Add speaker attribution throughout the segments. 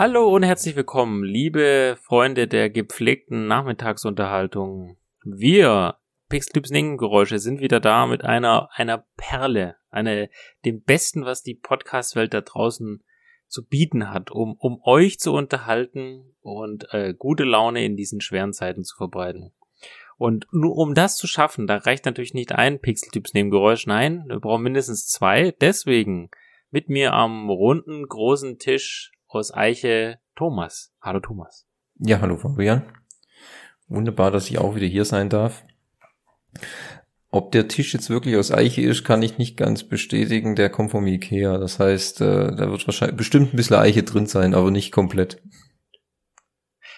Speaker 1: Hallo und herzlich willkommen, liebe Freunde der gepflegten Nachmittagsunterhaltung. Wir, Pixclips Geräusche, sind wieder da mit einer, einer Perle, eine, dem Besten, was die Podcast-Welt da draußen zu bieten hat, um, um euch zu unterhalten und äh, gute Laune in diesen schweren Zeiten zu verbreiten. Und nur um das zu schaffen, da reicht natürlich nicht ein Pixeltyps Nebengeräusch, nein, wir brauchen mindestens zwei. Deswegen mit mir am runden, großen Tisch aus Eiche Thomas. Hallo Thomas.
Speaker 2: Ja, hallo Fabian. Wunderbar, dass ich auch wieder hier sein darf. Ob der Tisch jetzt wirklich aus Eiche ist, kann ich nicht ganz bestätigen. Der kommt vom Ikea. Das heißt, äh, da wird wahrscheinlich bestimmt ein bisschen Eiche drin sein, aber nicht komplett.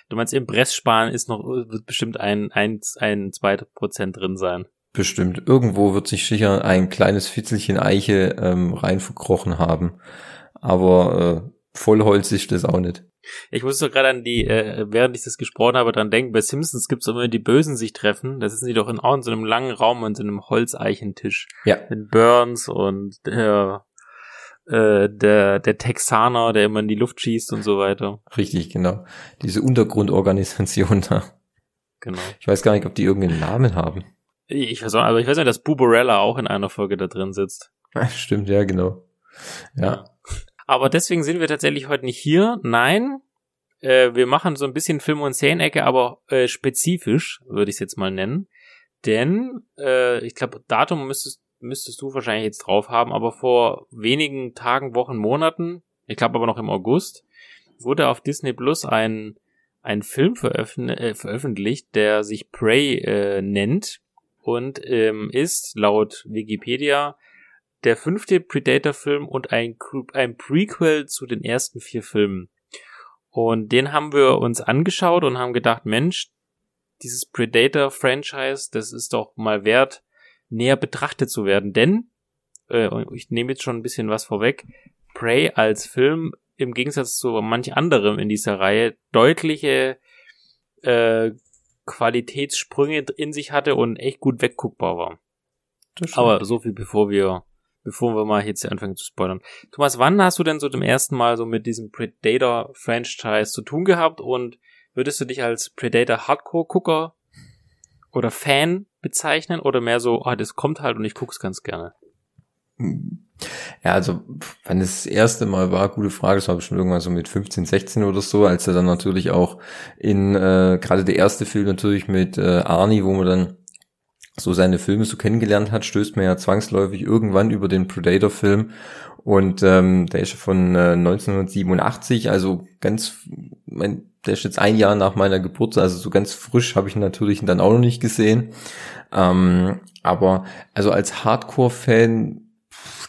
Speaker 1: Du meinst, im Pressspan ist noch, wird bestimmt ein, ein, ein, zwei Prozent drin sein.
Speaker 2: Bestimmt. Irgendwo wird sich sicher ein kleines Fitzelchen Eiche ähm, rein verkrochen haben. Aber äh, Vollholz ist das auch nicht.
Speaker 1: Ich musste gerade an die, äh, während ich das gesprochen habe, dran denken, bei Simpsons gibt es immer die Bösen sich treffen. Das sind die doch in, auch in so einem langen Raum und so einem Holzeichentisch.
Speaker 2: Ja.
Speaker 1: Mit Burns und der, äh, der, der Texaner, der immer in die Luft schießt und so weiter.
Speaker 2: Richtig, genau. Diese Untergrundorganisation da. Genau. Ich weiß gar nicht, ob die irgendeinen Namen haben.
Speaker 1: Ich weiß auch, aber ich weiß nicht, dass Buborella auch in einer Folge da drin sitzt.
Speaker 2: Stimmt, ja, genau. ja. ja.
Speaker 1: Aber deswegen sind wir tatsächlich heute nicht hier. Nein, äh, wir machen so ein bisschen Film- und Szenenecke, aber äh, spezifisch, würde ich es jetzt mal nennen. Denn, äh, ich glaube, Datum müsstest, müsstest du wahrscheinlich jetzt drauf haben, aber vor wenigen Tagen, Wochen, Monaten, ich glaube aber noch im August, wurde auf Disney Plus ein, ein Film veröffent äh, veröffentlicht, der sich Prey äh, nennt und ähm, ist laut Wikipedia der fünfte Predator-Film und ein, ein Prequel zu den ersten vier Filmen. Und den haben wir uns angeschaut und haben gedacht, Mensch, dieses Predator-Franchise, das ist doch mal wert, näher betrachtet zu werden. Denn, äh, ich nehme jetzt schon ein bisschen was vorweg, Prey als Film im Gegensatz zu manch anderem in dieser Reihe deutliche äh, Qualitätssprünge in sich hatte und echt gut wegguckbar war. Aber so viel bevor wir bevor wir mal jetzt hier anfangen zu spoilern. Thomas, wann hast du denn so zum ersten Mal so mit diesem Predator-Franchise zu tun gehabt und würdest du dich als Predator-Hardcore-Gucker oder Fan bezeichnen oder mehr so, ah, das kommt halt und ich guck's ganz gerne?
Speaker 2: Ja, also wenn das erste Mal war, gute Frage, das war bestimmt irgendwann so mit 15, 16 oder so, als er dann natürlich auch in, äh, gerade der erste Film natürlich mit äh, Arnie, wo man dann so seine Filme so kennengelernt hat, stößt man ja zwangsläufig irgendwann über den Predator-Film. Und ähm, der ist von äh, 1987, also ganz, mein, der ist jetzt ein Jahr nach meiner Geburt, also so ganz frisch habe ich ihn natürlich dann auch noch nicht gesehen. Ähm, aber also als Hardcore-Fan,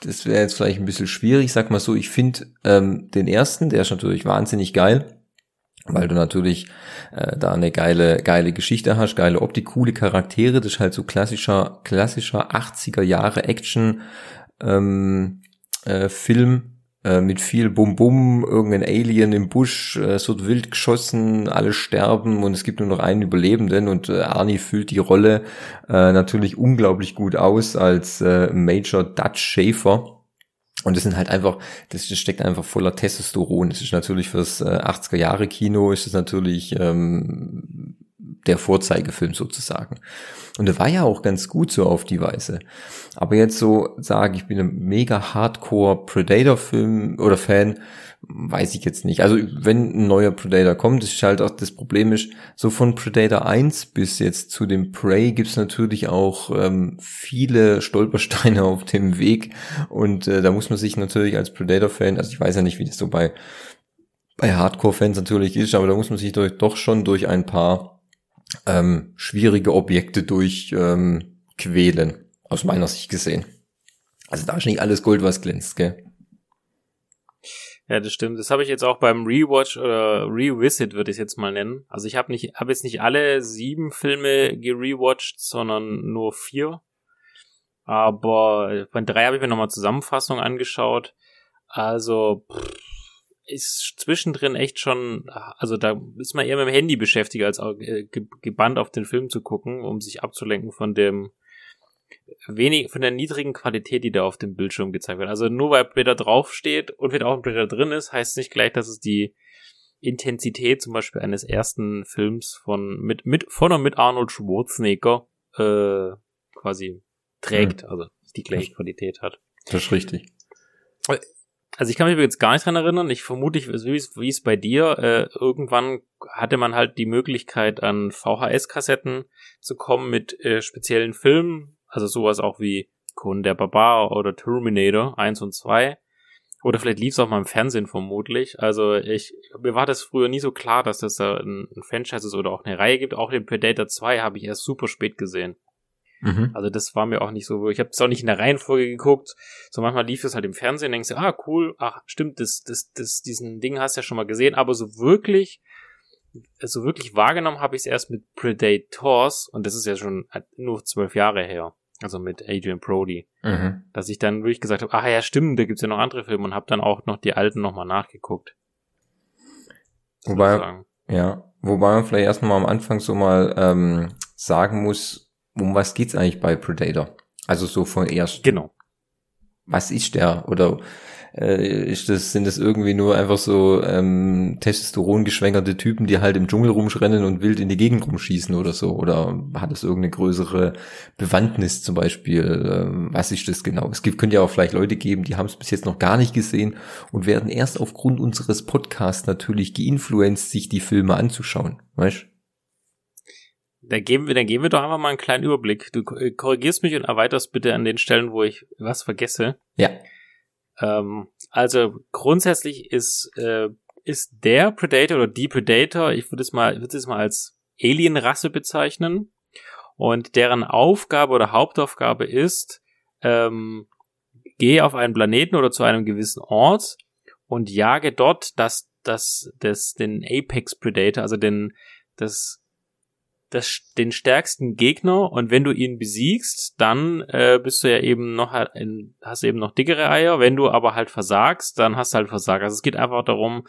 Speaker 2: das wäre jetzt vielleicht ein bisschen schwierig, sag mal so, ich finde ähm, den ersten, der ist natürlich wahnsinnig geil weil du natürlich äh, da eine geile geile Geschichte hast, geile Optik, coole Charaktere, das ist halt so klassischer klassischer 80er Jahre Action ähm, äh, Film äh, mit viel Bum Bum, irgendein Alien im Busch, äh, es wird wild geschossen, alle sterben und es gibt nur noch einen Überlebenden und äh, Arnie füllt die Rolle äh, natürlich unglaublich gut aus als äh, Major Dutch Schaefer und das sind halt einfach, das steckt einfach voller Testosteron. Das ist natürlich fürs äh, 80er Jahre Kino, ist es natürlich ähm, der Vorzeigefilm sozusagen. Und der war ja auch ganz gut so auf die Weise. Aber jetzt so sagen, ich bin ein mega Hardcore Predator-Film oder Fan, weiß ich jetzt nicht. Also wenn ein neuer Predator kommt, ist halt auch das Problem ist, so von Predator 1 bis jetzt zu dem Prey gibt's natürlich auch ähm, viele Stolpersteine auf dem Weg und äh, da muss man sich natürlich als Predator-Fan, also ich weiß ja nicht, wie das so bei bei Hardcore-Fans natürlich ist, aber da muss man sich durch, doch schon durch ein paar ähm, schwierige Objekte durchquälen, ähm, aus meiner Sicht gesehen. Also da ist nicht alles Gold, was glänzt, gell?
Speaker 1: Ja, das stimmt. Das habe ich jetzt auch beim Rewatch oder Revisit würde ich jetzt mal nennen. Also ich habe nicht, habe jetzt nicht alle sieben Filme gerewatcht, sondern nur vier. Aber bei drei habe ich mir nochmal Zusammenfassung angeschaut. Also pff, ist zwischendrin echt schon, also da ist man eher mit dem Handy beschäftigt, als auch, äh, gebannt auf den Film zu gucken, um sich abzulenken von dem wenig von der niedrigen Qualität, die da auf dem Bildschirm gezeigt wird. Also nur weil Predator draufsteht und wenn auch ein Predator drin ist, heißt nicht gleich, dass es die Intensität zum Beispiel eines ersten Films von mit mit von und mit Arnold Schwarzenegger äh, quasi trägt, mhm. also die gleiche Qualität hat.
Speaker 2: Das ist richtig.
Speaker 1: Also ich kann mich jetzt gar nicht dran erinnern. Ich vermute, wie es bei dir, äh, irgendwann hatte man halt die Möglichkeit, an VHS-Kassetten zu kommen mit äh, speziellen Filmen, also sowas auch wie Kun der Barbar oder Terminator 1 und 2. Oder vielleicht lief es auch mal im Fernsehen vermutlich. Also ich, mir war das früher nie so klar, dass das da ein, ein Franchise ist oder auch eine Reihe gibt. Auch den Predator 2 habe ich erst super spät gesehen. Mhm. Also das war mir auch nicht so, ich habe es auch nicht in der Reihenfolge geguckt, so manchmal lief es halt im Fernsehen, denkst du, ah cool, ach stimmt, das, das, das, diesen Ding hast du ja schon mal gesehen, aber so wirklich, so wirklich wahrgenommen habe ich es erst mit Predators und das ist ja schon nur zwölf Jahre her, also mit Adrian Brody, mhm. dass ich dann wirklich gesagt habe, ach ja stimmt, da gibt's ja noch andere Filme und habe dann auch noch die alten nochmal nachgeguckt.
Speaker 2: Wobei, ja, wobei man vielleicht erstmal am Anfang so mal ähm, sagen muss, um was geht's eigentlich bei Predator? Also so von erst.
Speaker 1: Genau.
Speaker 2: Was ist der? Oder äh, ist das, sind das irgendwie nur einfach so ähm, Testosteron geschwängerte Typen, die halt im Dschungel rumschrennen und wild in die Gegend rumschießen oder so? Oder hat es irgendeine größere Bewandtnis zum Beispiel? Ähm, was ist das genau? Es gibt, könnte ja auch vielleicht Leute geben, die haben es bis jetzt noch gar nicht gesehen und werden erst aufgrund unseres Podcasts natürlich geinfluenzt, sich die Filme anzuschauen. Weißt
Speaker 1: da geben wir, dann geben wir doch einfach mal einen kleinen Überblick. Du äh, korrigierst mich und erweiterst bitte an den Stellen, wo ich was vergesse.
Speaker 2: Ja.
Speaker 1: Ähm, also grundsätzlich ist, äh, ist der Predator oder die Predator, ich würde es mal, würde es mal als Alien-Rasse bezeichnen. Und deren Aufgabe oder Hauptaufgabe ist, ähm, gehe auf einen Planeten oder zu einem gewissen Ort und jage dort das, das, das, den Apex Predator, also den, das das, den stärksten Gegner und wenn du ihn besiegst, dann äh, bist du ja eben noch in, hast eben noch dickere Eier. Wenn du aber halt versagst, dann hast du halt versagt. Also es geht einfach darum,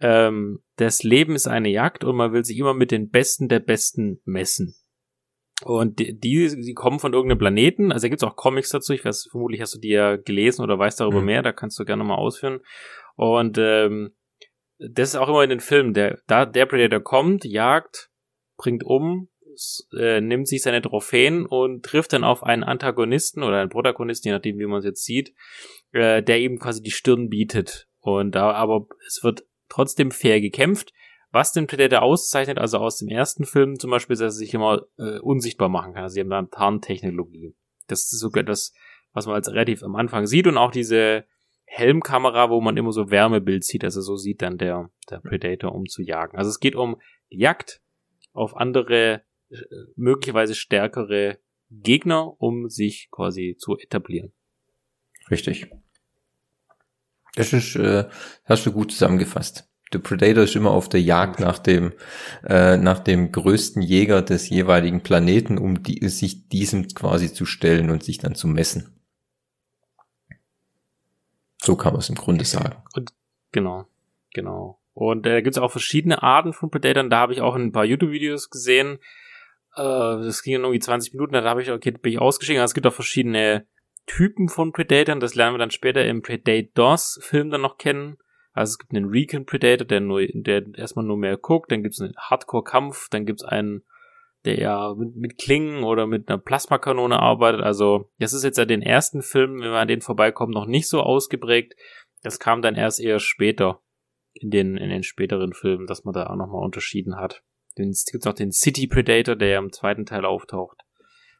Speaker 1: ähm, das Leben ist eine Jagd und man will sich immer mit den Besten der Besten messen. Und die, die, die kommen von irgendeinem Planeten, also da gibt's auch Comics dazu, ich weiß, vermutlich hast du die ja gelesen oder weißt darüber mhm. mehr, da kannst du gerne mal ausführen. Und ähm, das ist auch immer in den Filmen, der, da, der Predator kommt, jagt, bringt um, äh, nimmt sich seine Trophäen und trifft dann auf einen Antagonisten oder einen Protagonisten, je nachdem, wie man es jetzt sieht, äh, der ihm quasi die Stirn bietet. Und da, aber es wird trotzdem fair gekämpft. Was den Predator auszeichnet, also aus dem ersten Film zum Beispiel, dass er sich immer äh, unsichtbar machen kann. Also sie haben da Tarntechnologie. Das ist sogar das, was man als relativ am Anfang sieht und auch diese Helmkamera, wo man immer so Wärmebild sieht. Also so sieht dann der, der Predator, um zu jagen. Also es geht um Jagd, auf andere, äh, möglicherweise stärkere Gegner, um sich quasi zu etablieren.
Speaker 2: Richtig. Das ist, äh, hast du gut zusammengefasst. Der Predator ist immer auf der Jagd nach dem, äh, nach dem größten Jäger des jeweiligen Planeten, um die, sich diesem quasi zu stellen und sich dann zu messen. So kann man es im Grunde sagen.
Speaker 1: Und genau, genau. Und äh, da gibt es auch verschiedene Arten von Predatoren. Da habe ich auch ein paar YouTube-Videos gesehen. Äh, das ging irgendwie 20 Minuten, da habe ich, okay, bin ich ausgestiegen. Also es gibt auch verschiedene Typen von Predatoren. Das lernen wir dann später im Predators-Film dann noch kennen. Also es gibt einen Recon Predator, der nur, der erstmal nur mehr guckt, dann gibt es einen Hardcore-Kampf, dann gibt es einen, der ja mit, mit, Klingen oder mit einer Plasmakanone arbeitet. Also, das ist jetzt ja den ersten Film, wenn man an den vorbeikommt, noch nicht so ausgeprägt. Das kam dann erst eher später in den, in den späteren Filmen, dass man da auch nochmal unterschieden hat. Es gibt auch den City Predator, der ja im zweiten Teil auftaucht.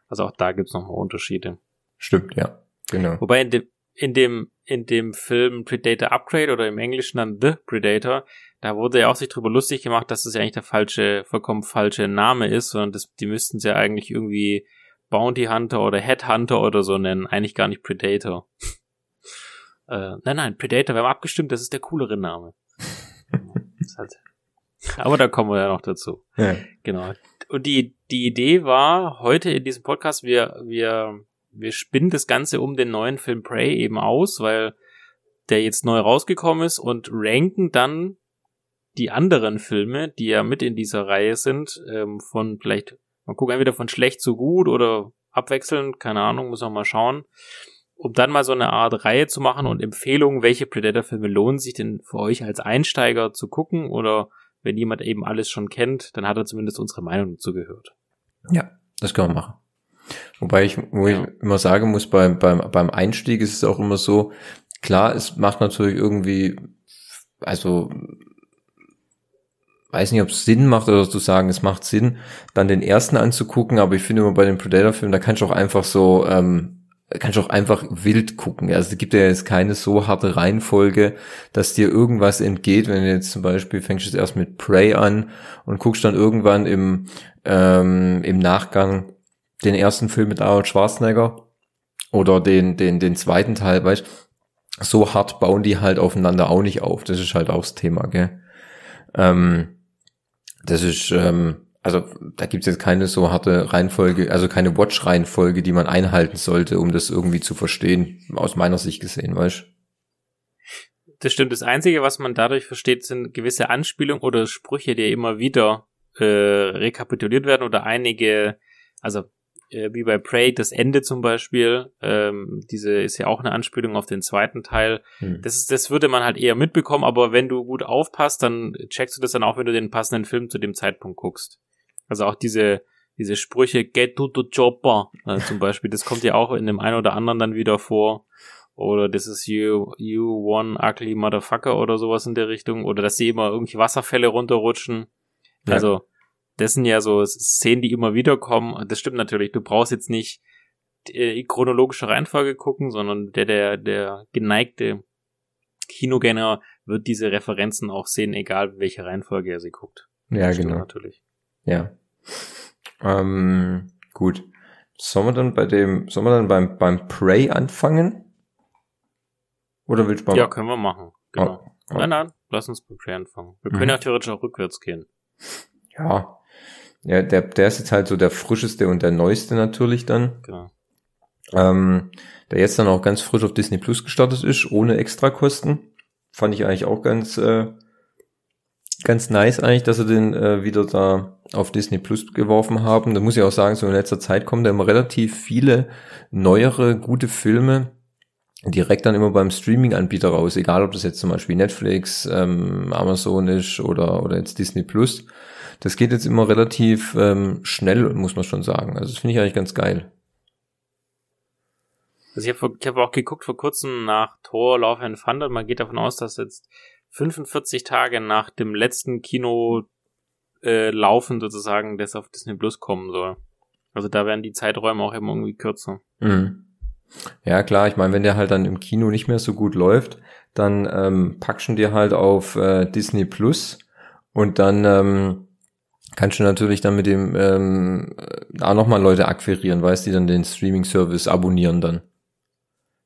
Speaker 1: Also auch da gibt's nochmal Unterschiede.
Speaker 2: Stimmt, ja. Genau.
Speaker 1: Wobei in dem, in dem, in dem Film Predator Upgrade oder im Englischen dann The Predator, da wurde ja auch sich drüber lustig gemacht, dass das ja eigentlich der falsche, vollkommen falsche Name ist, sondern das, die müssten es ja eigentlich irgendwie Bounty Hunter oder Headhunter oder so nennen, eigentlich gar nicht Predator. äh, nein, nein, Predator, wir haben abgestimmt, das ist der coolere Name halt. Aber da kommen wir ja noch dazu. Ja. Genau. Und die, die Idee war heute in diesem Podcast, wir, wir, wir spinnen das Ganze um den neuen Film Prey eben aus, weil der jetzt neu rausgekommen ist und ranken dann die anderen Filme, die ja mit in dieser Reihe sind, ähm, von vielleicht, man guckt entweder von schlecht zu gut oder abwechselnd, keine Ahnung, muss man mal schauen. Um dann mal so eine Art Reihe zu machen und Empfehlungen, welche Predator-Filme lohnen sich denn für euch als Einsteiger zu gucken oder wenn jemand eben alles schon kennt, dann hat er zumindest unsere Meinung dazu gehört.
Speaker 2: Ja, das können wir machen. Wobei ich, wo ja. ich immer sagen muss, beim, beim, beim Einstieg ist es auch immer so, klar, es macht natürlich irgendwie, also weiß nicht, ob es Sinn macht oder zu sagen, es macht Sinn, dann den ersten anzugucken, aber ich finde immer bei den Predator-Filmen, da kannst du auch einfach so, ähm, kannst du auch einfach wild gucken. Also es gibt ja jetzt keine so harte Reihenfolge, dass dir irgendwas entgeht, wenn du jetzt zum Beispiel fängst jetzt erst mit Prey an und guckst dann irgendwann im, ähm, im Nachgang den ersten Film mit Arnold Schwarzenegger oder den, den, den zweiten Teil, weißt so hart bauen die halt aufeinander auch nicht auf. Das ist halt auch das Thema, gell? Ähm, das ist, ähm, also da gibt's jetzt keine so harte Reihenfolge, also keine Watch-Reihenfolge, die man einhalten sollte, um das irgendwie zu verstehen, aus meiner Sicht gesehen, weißt
Speaker 1: Das stimmt. Das Einzige, was man dadurch versteht, sind gewisse Anspielungen oder Sprüche, die immer wieder äh, rekapituliert werden oder einige, also äh, wie bei Prey, das Ende zum Beispiel, ähm, diese ist ja auch eine Anspielung auf den zweiten Teil. Hm. Das, ist, das würde man halt eher mitbekommen, aber wenn du gut aufpasst, dann checkst du das dann auch, wenn du den passenden Film zu dem Zeitpunkt guckst. Also auch diese, diese Sprüche, get to the chopper, äh, zum Beispiel, das kommt ja auch in dem einen oder anderen dann wieder vor. Oder das ist you, you one ugly motherfucker oder sowas in der Richtung. Oder dass sie immer irgendwie Wasserfälle runterrutschen. Ja. Also, das sind ja so Szenen, die immer wieder kommen. Das stimmt natürlich. Du brauchst jetzt nicht die chronologische Reihenfolge gucken, sondern der, der, der geneigte Kinogänger wird diese Referenzen auch sehen, egal welche Reihenfolge er sie guckt.
Speaker 2: Ja, das genau. Natürlich. Ja. Ähm, gut. Sollen wir dann bei dem, sollen wir dann beim, beim Prey anfangen? Oder willst du
Speaker 1: beim... Ja, können wir machen. Genau. Oh, oh. Nein, nein, lass uns beim Prey anfangen. Wir können mhm. ja theoretisch auch rückwärts gehen.
Speaker 2: Ja. Ja, der, der ist jetzt halt so der frischeste und der neueste natürlich dann. Genau. Ähm, der jetzt dann auch ganz frisch auf Disney Plus gestartet ist, ohne Extrakosten. Fand ich eigentlich auch ganz, äh, ganz nice eigentlich, dass sie den äh, wieder da auf Disney Plus geworfen haben. Da muss ich auch sagen, so in letzter Zeit kommen da immer relativ viele neuere, gute Filme direkt dann immer beim Streaming-Anbieter raus, egal ob das jetzt zum Beispiel Netflix, ähm, Amazon ist oder, oder jetzt Disney Plus. Das geht jetzt immer relativ ähm, schnell, muss man schon sagen. Also das finde ich eigentlich ganz geil.
Speaker 1: Also ich habe hab auch geguckt vor kurzem nach Thor Love and Thunder. Man geht davon aus, dass jetzt 45 Tage nach dem letzten Kino äh, laufen sozusagen, das auf Disney Plus kommen soll. Also da werden die Zeiträume auch immer irgendwie kürzer. Mhm.
Speaker 2: Ja, klar, ich meine, wenn der halt dann im Kino nicht mehr so gut läuft, dann ähm, packst du dir halt auf äh, Disney Plus und dann ähm, kannst du natürlich dann mit dem ähm, auch nochmal Leute akquirieren, weißt die dann den Streaming-Service abonnieren dann.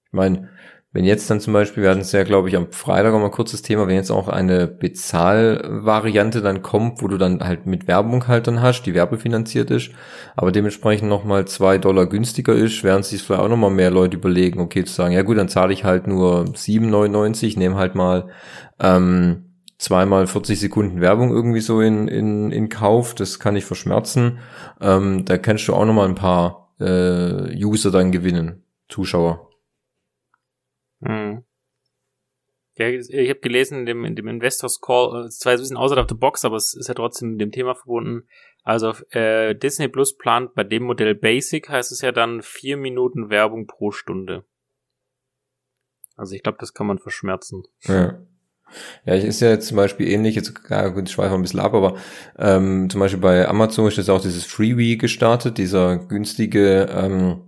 Speaker 2: Ich meine, wenn jetzt dann zum Beispiel, wir hatten es ja, glaube ich, am Freitag auch mal kurzes Thema, wenn jetzt auch eine Bezahlvariante dann kommt, wo du dann halt mit Werbung halt dann hast, die werbefinanziert ist, aber dementsprechend nochmal zwei Dollar günstiger ist, werden sich vielleicht auch nochmal mehr Leute überlegen, okay, zu sagen, ja gut, dann zahle ich halt nur 7,99, nehme halt mal ähm, zweimal 40 Sekunden Werbung irgendwie so in, in, in Kauf, das kann ich verschmerzen. Ähm, da kannst du auch nochmal ein paar äh, User dann gewinnen, Zuschauer.
Speaker 1: Mhm. Ja, ich habe gelesen in dem, in dem Investors Call, es ist zwar ein bisschen außerhalb der Box, aber es ist ja trotzdem mit dem Thema verbunden. Also äh, Disney Plus plant bei dem Modell Basic, heißt es ja dann vier Minuten Werbung pro Stunde. Also ich glaube, das kann man verschmerzen.
Speaker 2: Ja. Ja, ist ja jetzt zum Beispiel ähnlich, jetzt ja, gut, ich schweife ein bisschen ab, aber ähm, zum Beispiel bei Amazon ist jetzt auch dieses Freebie gestartet, dieser günstige ähm,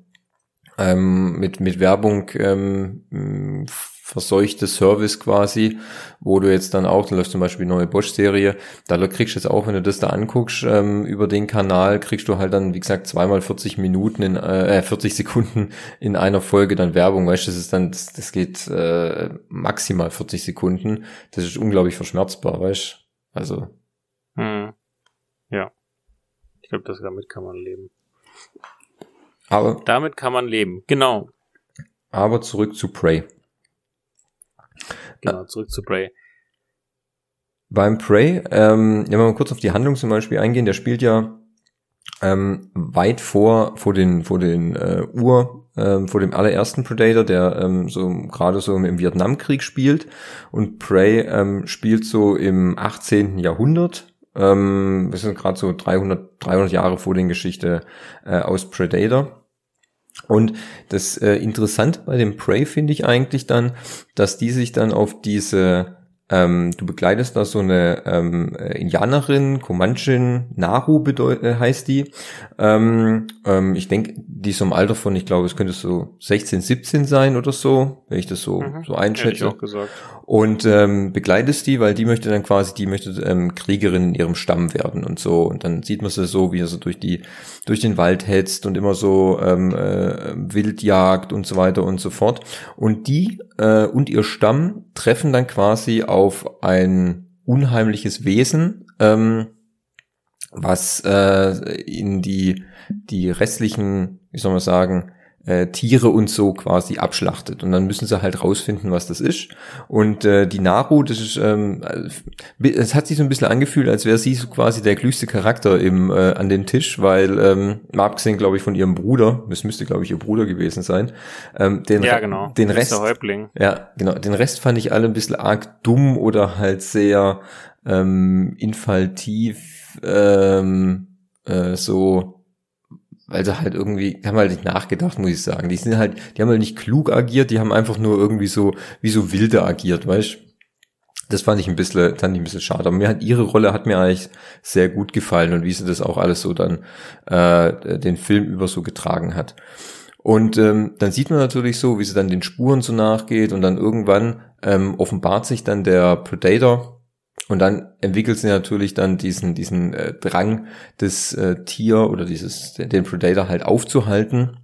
Speaker 2: ähm, mit, mit Werbung ähm, verseuchte Service quasi, wo du jetzt dann auch, da läuft zum Beispiel eine neue Bosch-Serie, da kriegst du jetzt auch, wenn du das da anguckst, ähm, über den Kanal, kriegst du halt dann, wie gesagt, zweimal 40 Minuten in, äh, 40 Sekunden in einer Folge dann Werbung, weißt du, das ist dann, das, das geht äh, maximal 40 Sekunden, das ist unglaublich verschmerzbar, weißt also.
Speaker 1: Hm. Ja. Ich glaube, damit kann man leben.
Speaker 2: Aber
Speaker 1: damit kann man leben. Genau.
Speaker 2: Aber zurück zu Prey.
Speaker 1: Genau, zurück zu Prey.
Speaker 2: Beim Prey, ähm, wenn wir mal kurz auf die Handlung zum Beispiel eingehen, der spielt ja ähm, weit vor vor den vor den äh, Ur ähm, vor dem allerersten Predator, der ähm, so gerade so im Vietnamkrieg spielt und Prey ähm, spielt so im 18. Jahrhundert. Ähm, wir sind gerade so 300 300 Jahre vor den Geschichte äh, aus Predator. Und das äh, Interessante bei dem Prey finde ich eigentlich dann, dass die sich dann auf diese ähm, du begleitest da so eine ähm, äh, Indianerin, Comanchin, Naru bedeut äh, heißt die. Ähm, ähm, ich denke, die ist so im Alter von, ich glaube, es könnte so 16, 17 sein oder so, wenn ich das so, mhm. so einschätze. Hätte ich auch gesagt und ähm, begleitest die, weil die möchte dann quasi, die möchte ähm, Kriegerin in ihrem Stamm werden und so. Und dann sieht man sie so, wie er so durch die, durch den Wald hetzt und immer so ähm, äh, wild jagt und so weiter und so fort. Und die äh, und ihr Stamm treffen dann quasi auf ein unheimliches Wesen, ähm, was äh, in die, die restlichen, wie soll man sagen, äh, Tiere und so quasi abschlachtet. Und dann müssen sie halt rausfinden, was das ist. Und äh, die Naru, das ist, ähm, es hat sich so ein bisschen angefühlt, als wäre sie so quasi der klügste Charakter im äh, an dem Tisch, weil ähm, mal abgesehen, glaube ich, von ihrem Bruder, das müsste, glaube ich, ihr Bruder gewesen sein. Ähm, den,
Speaker 1: ja, genau.
Speaker 2: Den Rest,
Speaker 1: Häuptling.
Speaker 2: Ja, genau. Den Rest fand ich alle ein bisschen arg dumm oder halt sehr ähm, infaltiv, ähm, äh, so weil sie halt irgendwie, die haben halt nicht nachgedacht, muss ich sagen. Die sind halt, die haben halt nicht klug agiert, die haben einfach nur irgendwie so, wie so wilde agiert, weißt das fand ich ein bisschen, fand ich ein bisschen schade. Aber mir hat ihre Rolle hat mir eigentlich sehr gut gefallen und wie sie das auch alles so dann äh, den Film über so getragen hat. Und ähm, dann sieht man natürlich so, wie sie dann den Spuren so nachgeht und dann irgendwann ähm, offenbart sich dann der Predator, und dann entwickelt sie natürlich dann diesen, diesen äh, Drang, das äh, Tier oder dieses, den Predator halt aufzuhalten.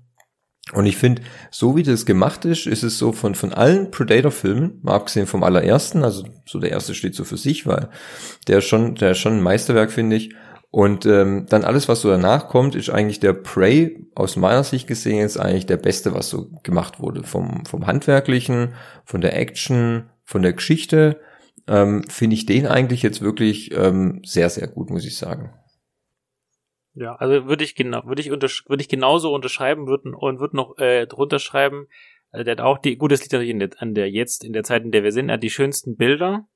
Speaker 2: Und ich finde, so wie das gemacht ist, ist es so von, von allen Predator-Filmen, mal abgesehen vom allerersten, also so der erste steht so für sich, weil der ist schon, der ist schon ein Meisterwerk, finde ich. Und ähm, dann alles, was so danach kommt, ist eigentlich der Prey, aus meiner Sicht gesehen, ist eigentlich der beste, was so gemacht wurde. Vom, vom Handwerklichen, von der Action, von der Geschichte ähm, finde ich den eigentlich jetzt wirklich ähm, sehr, sehr gut, muss ich sagen.
Speaker 1: Ja, also würde ich genau, würde ich unter, würde ich genauso unterschreiben würden und würde noch äh, drunter schreiben, also der hat auch die, gut, das liegt natürlich in der, an der jetzt, in der Zeit, in der wir sind, er hat die schönsten Bilder.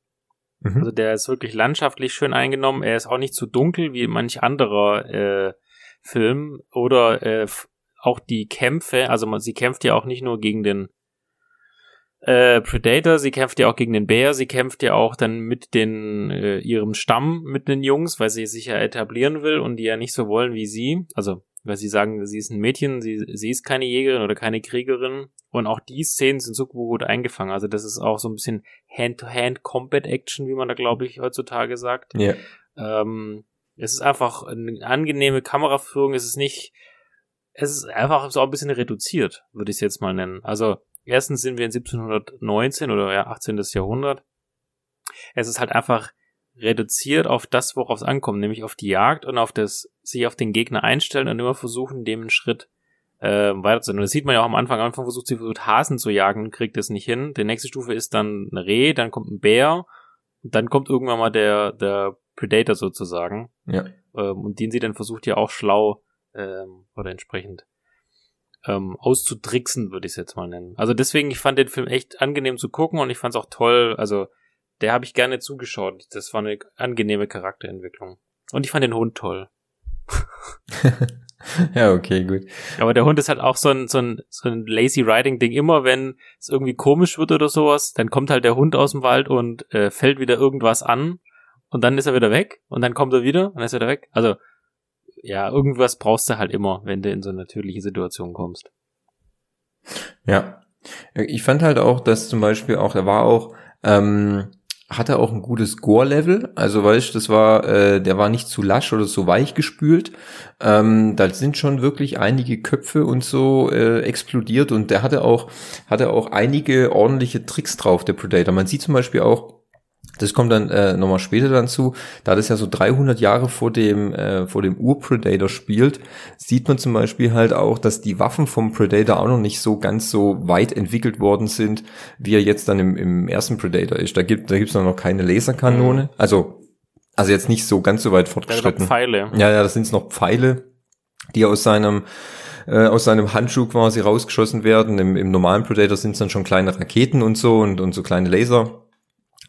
Speaker 1: Mhm. Also der ist wirklich landschaftlich schön eingenommen. Er ist auch nicht zu so dunkel wie manch anderer äh, Film. Oder äh, auch die Kämpfe, also man, sie kämpft ja auch nicht nur gegen den äh, Predator, sie kämpft ja auch gegen den Bär, sie kämpft ja auch dann mit den äh, ihrem Stamm, mit den Jungs, weil sie sich ja etablieren will und die ja nicht so wollen wie sie. Also, weil sie sagen, sie ist ein Mädchen, sie, sie ist keine Jägerin oder keine Kriegerin. Und auch die Szenen sind so gut eingefangen. Also, das ist auch so ein bisschen Hand-to-Hand-Combat-Action, wie man da, glaube ich, heutzutage sagt.
Speaker 2: Ja.
Speaker 1: Ähm, es ist einfach eine angenehme Kameraführung, es ist nicht, es ist einfach so ein bisschen reduziert, würde ich es jetzt mal nennen. Also, Erstens sind wir in 1719 oder ja 18. Jahrhundert. Es ist halt einfach reduziert auf das, worauf es ankommt, nämlich auf die Jagd und auf das sich auf den Gegner einstellen und immer versuchen, dem einen Schritt äh, weiterzunehmen. Das sieht man ja auch am Anfang. Am Anfang versucht sie versucht Hasen zu jagen und kriegt das nicht hin. Die nächste Stufe ist dann ein Reh, dann kommt ein Bär und dann kommt irgendwann mal der der Predator sozusagen.
Speaker 2: Ja.
Speaker 1: Ähm, und den sie dann versucht ja auch schlau ähm, oder entsprechend ähm, auszutricksen, würde ich es jetzt mal nennen. Also deswegen, ich fand den Film echt angenehm zu gucken und ich fand es auch toll. Also der habe ich gerne zugeschaut. Das war eine angenehme Charakterentwicklung. Und ich fand den Hund toll.
Speaker 2: ja, okay, gut.
Speaker 1: Aber der Hund ist halt auch so ein, so ein, so ein lazy riding Ding. Immer wenn es irgendwie komisch wird oder sowas, dann kommt halt der Hund aus dem Wald und äh, fällt wieder irgendwas an und dann ist er wieder weg und dann kommt er wieder und dann ist er wieder weg. Also ja, irgendwas brauchst du halt immer, wenn du in so eine natürliche Situation kommst.
Speaker 2: Ja. Ich fand halt auch, dass zum Beispiel auch, er war auch, ähm, hatte auch ein gutes Gore-Level, also weißt das war, äh, der war nicht zu lasch oder so weich gespült. Ähm, da sind schon wirklich einige Köpfe und so äh, explodiert und der hatte auch, hatte auch einige ordentliche Tricks drauf, der Predator. Man sieht zum Beispiel auch, das kommt dann äh, nochmal später dann zu. Da das ja so 300 Jahre vor dem äh, vor dem Ur-Predator spielt, sieht man zum Beispiel halt auch, dass die Waffen vom Predator auch noch nicht so ganz so weit entwickelt worden sind, wie er jetzt dann im, im ersten Predator ist. Da gibt da gibt's noch keine Laserkanone. Mhm. Also also jetzt nicht so ganz so weit fortgeschritten.
Speaker 1: Ja, Pfeile.
Speaker 2: Ja, ja, das sind noch Pfeile. die aus seinem äh, aus seinem Handschuh quasi rausgeschossen werden. Im, im normalen Predator sind es dann schon kleine Raketen und so und, und so kleine Laser.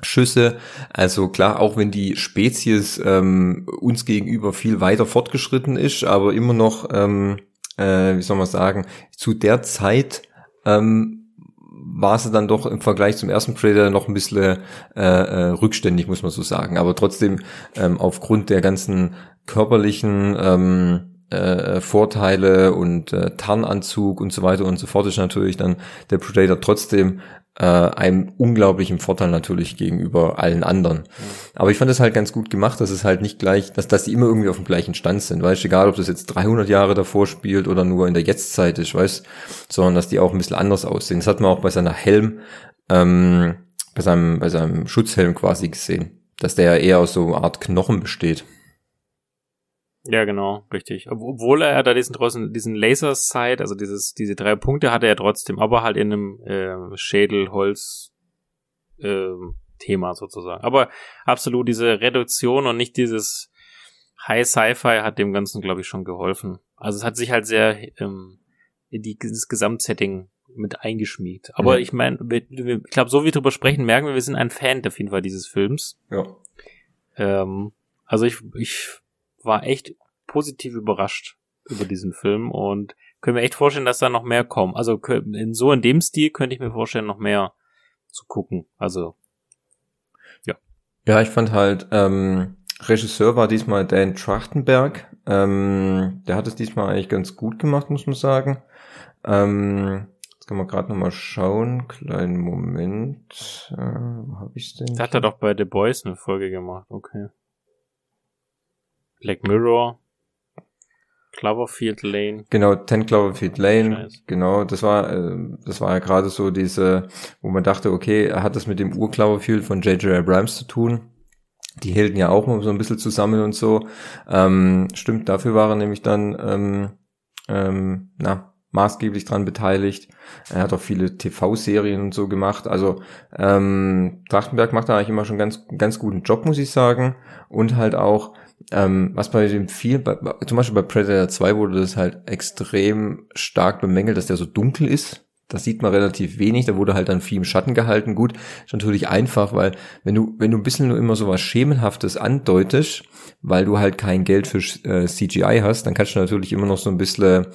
Speaker 2: Schüsse. Also klar, auch wenn die Spezies ähm, uns gegenüber viel weiter fortgeschritten ist, aber immer noch, ähm, äh, wie soll man sagen, zu der Zeit ähm, war sie dann doch im Vergleich zum ersten Predator noch ein bisschen äh, äh, rückständig, muss man so sagen. Aber trotzdem ähm, aufgrund der ganzen körperlichen ähm, äh, Vorteile und äh, Tarnanzug und so weiter und so fort ist natürlich dann der Predator trotzdem äh, einem unglaublichen Vorteil natürlich gegenüber allen anderen. Aber ich fand es halt ganz gut gemacht, dass es halt nicht gleich, dass, dass die immer irgendwie auf dem gleichen Stand sind. Weißt du, egal ob das jetzt 300 Jahre davor spielt oder nur in der Jetztzeit ist, weißt sondern dass die auch ein bisschen anders aussehen. Das hat man auch bei seiner Helm, ähm, bei seinem, bei seinem Schutzhelm quasi gesehen, dass der ja eher aus so einer Art Knochen besteht.
Speaker 1: Ja, genau, richtig. Obwohl er da diesen diesen Laser-Sight, also dieses, diese drei Punkte hatte er trotzdem, aber halt in einem äh, Schädelholz äh, Thema sozusagen. Aber absolut diese Reduktion und nicht dieses High Sci-Fi hat dem Ganzen, glaube ich, schon geholfen. Also es hat sich halt sehr ähm, in die, dieses Gesamtsetting mit eingeschmiegt. Aber mhm. ich meine, ich glaube, so wie wir drüber sprechen, merken wir, wir sind ein Fan auf jeden Fall dieses Films.
Speaker 2: Ja.
Speaker 1: Ähm, also ich, ich war echt positiv überrascht über diesen Film und können wir echt vorstellen, dass da noch mehr kommen. Also in so in dem Stil könnte ich mir vorstellen, noch mehr zu gucken. Also ja.
Speaker 2: Ja, ich fand halt, ähm, Regisseur war diesmal Dan Trachtenberg. Ähm, der hat es diesmal eigentlich ganz gut gemacht, muss man sagen. Ähm, jetzt kann man gerade nochmal schauen. Kleinen Moment. Äh, wo hab ich's denn?
Speaker 1: Da hat er doch bei The Boys eine Folge gemacht, okay. Black Mirror, Cloverfield Lane.
Speaker 2: Genau, Ten Cloverfield Lane. Scheiße. Genau, das war, äh, das war ja gerade so diese, wo man dachte, okay, er hat das mit dem Ur-Cloverfield von J.J. Abrams zu tun. Die hielten ja auch mal so ein bisschen zusammen und so. Ähm, stimmt, dafür war er nämlich dann, ähm, ähm, na, maßgeblich dran beteiligt. Er hat auch viele TV-Serien und so gemacht. Also ähm, Trachtenberg macht da eigentlich immer schon ganz ganz guten Job, muss ich sagen. Und halt auch ähm, was bei dem viel, bei, zum Beispiel bei Predator 2 wurde das halt extrem stark bemängelt, dass der so dunkel ist. Das sieht man relativ wenig, da wurde halt dann viel im Schatten gehalten. Gut, ist natürlich einfach, weil wenn du, wenn du ein bisschen nur immer so was Schemenhaftes andeutest, weil du halt kein Geld für äh, CGI hast, dann kannst du natürlich immer noch so ein bisschen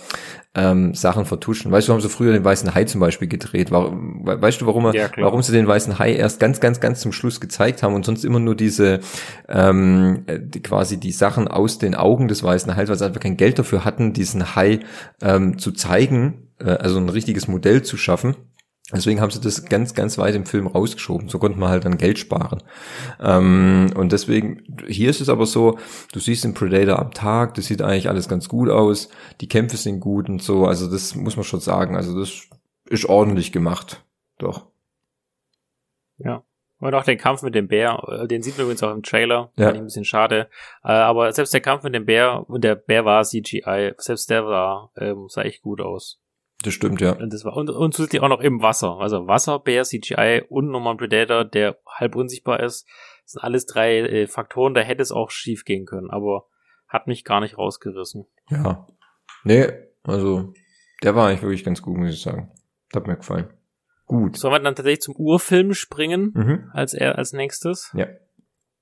Speaker 2: ähm, Sachen vertuschen. Weißt du, haben sie früher den weißen Hai zum Beispiel gedreht. Warum, weißt du, warum, er, ja, warum sie den weißen Hai erst ganz, ganz, ganz zum Schluss gezeigt haben und sonst immer nur diese ähm, die, quasi die Sachen aus den Augen des weißen Hais, weil sie einfach kein Geld dafür hatten, diesen Hai ähm, zu zeigen, äh, also ein richtiges Modell zu schaffen. Deswegen haben sie das ganz, ganz weit im Film rausgeschoben. So konnte man halt dann Geld sparen. Ähm, und deswegen, hier ist es aber so, du siehst den Predator am Tag, das sieht eigentlich alles ganz gut aus, die Kämpfe sind gut und so. Also das muss man schon sagen. Also das ist ordentlich gemacht. Doch.
Speaker 1: Ja. Und auch den Kampf mit dem Bär, äh, den sieht man übrigens auch im Trailer. Ja. Fand ich ein bisschen schade. Äh, aber selbst der Kampf mit dem Bär, und der Bär war CGI, selbst der war, ähm, sah echt gut aus.
Speaker 2: Das stimmt, ja.
Speaker 1: Und, das war, und, und zusätzlich auch noch im Wasser. Also Wasserbär, CGI und nochmal ein Predator, der halb unsichtbar ist. Das sind alles drei äh, Faktoren, da hätte es auch schief gehen können, aber hat mich gar nicht rausgerissen.
Speaker 2: Ja. Nee, also der war eigentlich wirklich ganz gut, muss ich sagen. Hat mir gefallen.
Speaker 1: Gut. Sollen wir dann tatsächlich zum Urfilm springen, mhm. als als nächstes?
Speaker 2: Ja.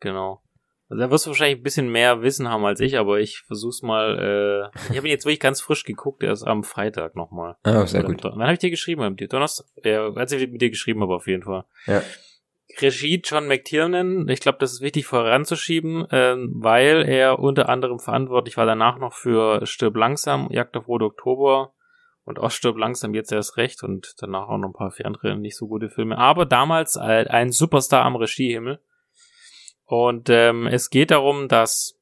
Speaker 1: Genau. Also da wirst du wahrscheinlich ein bisschen mehr Wissen haben als ich, aber ich versuch's mal. Äh, ich habe ihn jetzt wirklich ganz frisch geguckt, erst am Freitag nochmal.
Speaker 2: Ah, sehr gut.
Speaker 1: Wann habe ich dir geschrieben? Donnerstag? Ja, als ich mit dir geschrieben habe, auf jeden Fall.
Speaker 2: Ja.
Speaker 1: Regie John McTiernan, ich glaube, das ist wichtig voranzuschieben, äh, weil er unter anderem verantwortlich war danach noch für Stirb langsam, Jagd auf Rode Oktober und auch Stirb langsam jetzt erst recht und danach auch noch ein paar vier andere nicht so gute Filme. Aber damals ein Superstar am Regiehimmel und ähm, es geht darum, dass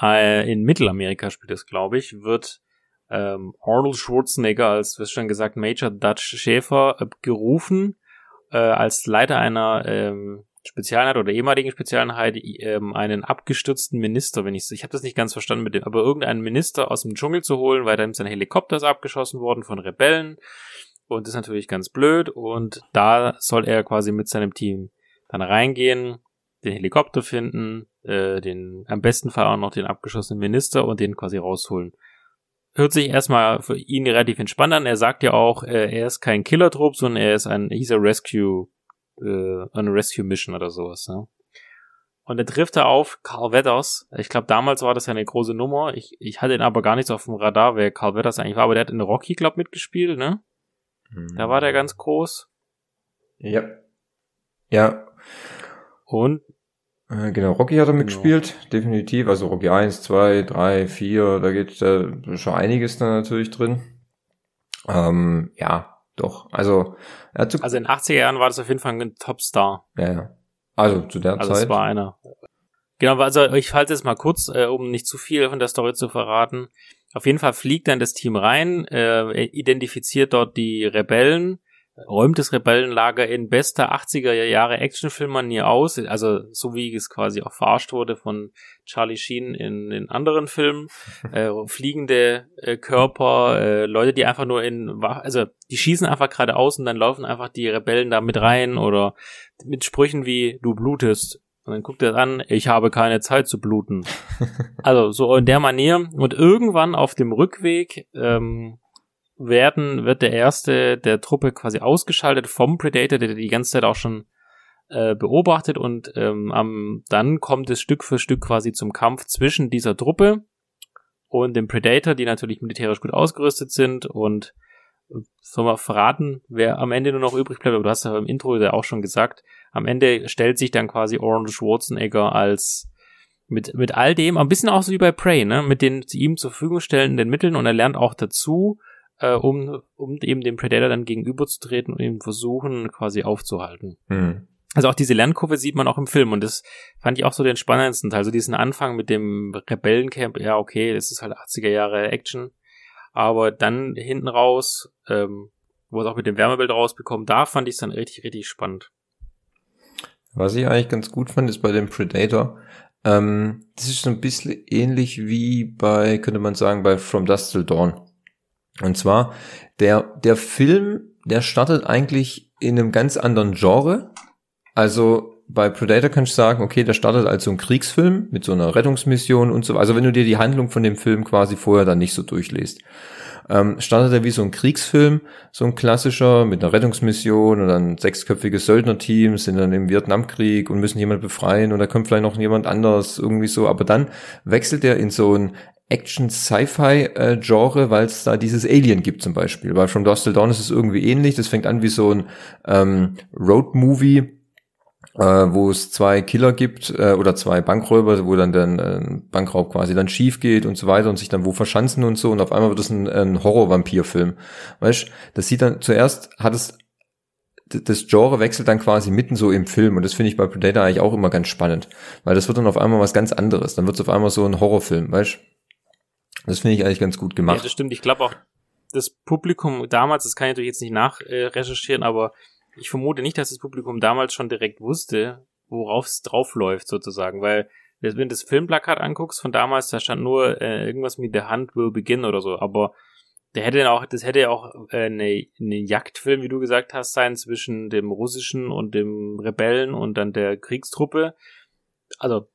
Speaker 1: äh, in Mittelamerika spielt es, glaube ich, wird ähm, Arnold Schwarzenegger als, wie schon gesagt, Major Dutch Schäfer äh, gerufen äh, als Leiter einer ähm, Spezialeinheit oder ehemaligen Spezialeinheit ähm, einen abgestürzten Minister, wenn ich ich habe das nicht ganz verstanden mit dem, aber irgendeinen Minister aus dem Dschungel zu holen, weil dann sein Helikopter ist abgeschossen worden von Rebellen und das ist natürlich ganz blöd und da soll er quasi mit seinem Team dann reingehen den Helikopter finden, äh, den am besten Fall auch noch den abgeschossenen Minister und den quasi rausholen. hört sich erstmal für ihn relativ entspannt an. Er sagt ja auch, äh, er ist kein Killer-Trupp, sondern er ist ein, hieß er Rescue, äh, eine Rescue-Mission oder sowas. Ne? Und dann trifft er auf Carl Weathers. Ich glaube, damals war das ja eine große Nummer. Ich, ich hatte ihn aber gar nicht so auf dem Radar, wer Carl Weathers eigentlich war, aber der hat in Rocky, glaube mitgespielt, ne? Mhm. Da war der ganz groß.
Speaker 2: Ja. Ja.
Speaker 1: Und
Speaker 2: äh, Genau, Rocky hat er genau. mitgespielt, definitiv. Also Rocky 1, 2, 3, 4, da geht äh, schon einiges da natürlich drin. Ähm, ja, doch. Also,
Speaker 1: er hat also in den 80er Jahren war das auf jeden Fall ein Topstar.
Speaker 2: Ja, ja. Also zu der
Speaker 1: also
Speaker 2: Zeit.
Speaker 1: Also es war einer. Genau, also ich halte es mal kurz, äh, um nicht zu viel von der Story zu verraten. Auf jeden Fall fliegt dann das Team rein, äh, identifiziert dort die Rebellen, räumt das Rebellenlager in bester 80er Jahre Actionfilmmanier aus, also so wie es quasi auch verarscht wurde von Charlie Sheen in, in anderen Filmen, äh, fliegende äh, Körper, äh, Leute, die einfach nur in, also die schießen einfach geradeaus und dann laufen einfach die Rebellen da mit rein oder mit Sprüchen wie du blutest. Und dann guckt er an, ich habe keine Zeit zu bluten. also so in der Manier. Und irgendwann auf dem Rückweg ähm, werden, wird der erste der Truppe quasi ausgeschaltet vom Predator, der die ganze Zeit auch schon äh, beobachtet und ähm, am, dann kommt es Stück für Stück quasi zum Kampf zwischen dieser Truppe und dem Predator, die natürlich militärisch gut ausgerüstet sind und äh, soll man verraten, wer am Ende nur noch übrig bleibt, aber du hast ja im Intro ja auch schon gesagt, am Ende stellt sich dann quasi Orange Schwarzenegger als mit, mit all dem, ein bisschen auch so wie bei Prey, ne, mit den ihm zur Verfügung stellenden Mitteln und er lernt auch dazu, äh, um, um eben dem Predator dann gegenüberzutreten und ihn versuchen quasi aufzuhalten. Mhm. Also auch diese Lernkurve sieht man auch im Film und das fand ich auch so den spannendsten Teil. Also diesen Anfang mit dem Rebellencamp, ja okay, das ist halt 80er Jahre Action, aber dann hinten raus, ähm, wo es auch mit dem Wärmebild rausbekommt, da fand ich es dann richtig, richtig spannend.
Speaker 2: Was ich eigentlich ganz gut fand, ist bei dem Predator, ähm, das ist so ein bisschen ähnlich wie bei, könnte man sagen, bei From Dust Till Dawn. Und zwar, der, der Film, der startet eigentlich in einem ganz anderen Genre. Also bei Predator kannst du sagen, okay, der startet als so ein Kriegsfilm mit so einer Rettungsmission und so. Also wenn du dir die Handlung von dem Film quasi vorher dann nicht so durchliest. Ähm, startet er wie so ein Kriegsfilm, so ein klassischer mit einer Rettungsmission und dann sechsköpfige Söldnerteam sind dann im Vietnamkrieg und müssen jemand befreien und da kommt vielleicht noch jemand anders irgendwie so. Aber dann wechselt er in so ein Action-Sci-Fi-Genre, weil es da dieses Alien gibt zum Beispiel. Weil From Dusk Till Dawn ist es irgendwie ähnlich. Das fängt an wie so ein ähm, Road-Movie, äh, wo es zwei Killer gibt äh, oder zwei Bankräuber, wo dann der äh, Bankraub quasi dann schief geht und so weiter und sich dann wo verschanzen und so und auf einmal wird es ein, ein Horror-Vampir-Film. Weißt, das sieht dann zuerst hat es das Genre wechselt dann quasi mitten so im Film und das finde ich bei Predator eigentlich auch immer ganz spannend, weil das wird dann auf einmal was ganz anderes. Dann wird es auf einmal so ein Horrorfilm, weißt? Das finde ich eigentlich ganz gut gemacht. Ja,
Speaker 1: das stimmt. Ich glaube auch, das Publikum damals, das kann ich natürlich jetzt nicht nachrecherchieren, aber ich vermute nicht, dass das Publikum damals schon direkt wusste, worauf es draufläuft sozusagen, weil wenn du das Filmplakat anguckst von damals, da stand nur äh, irgendwas mit The Hand Will Begin oder so, aber der hätte auch, das hätte ja auch äh, eine, eine Jagdfilm, wie du gesagt hast, sein zwischen dem russischen und dem Rebellen und dann der Kriegstruppe. Also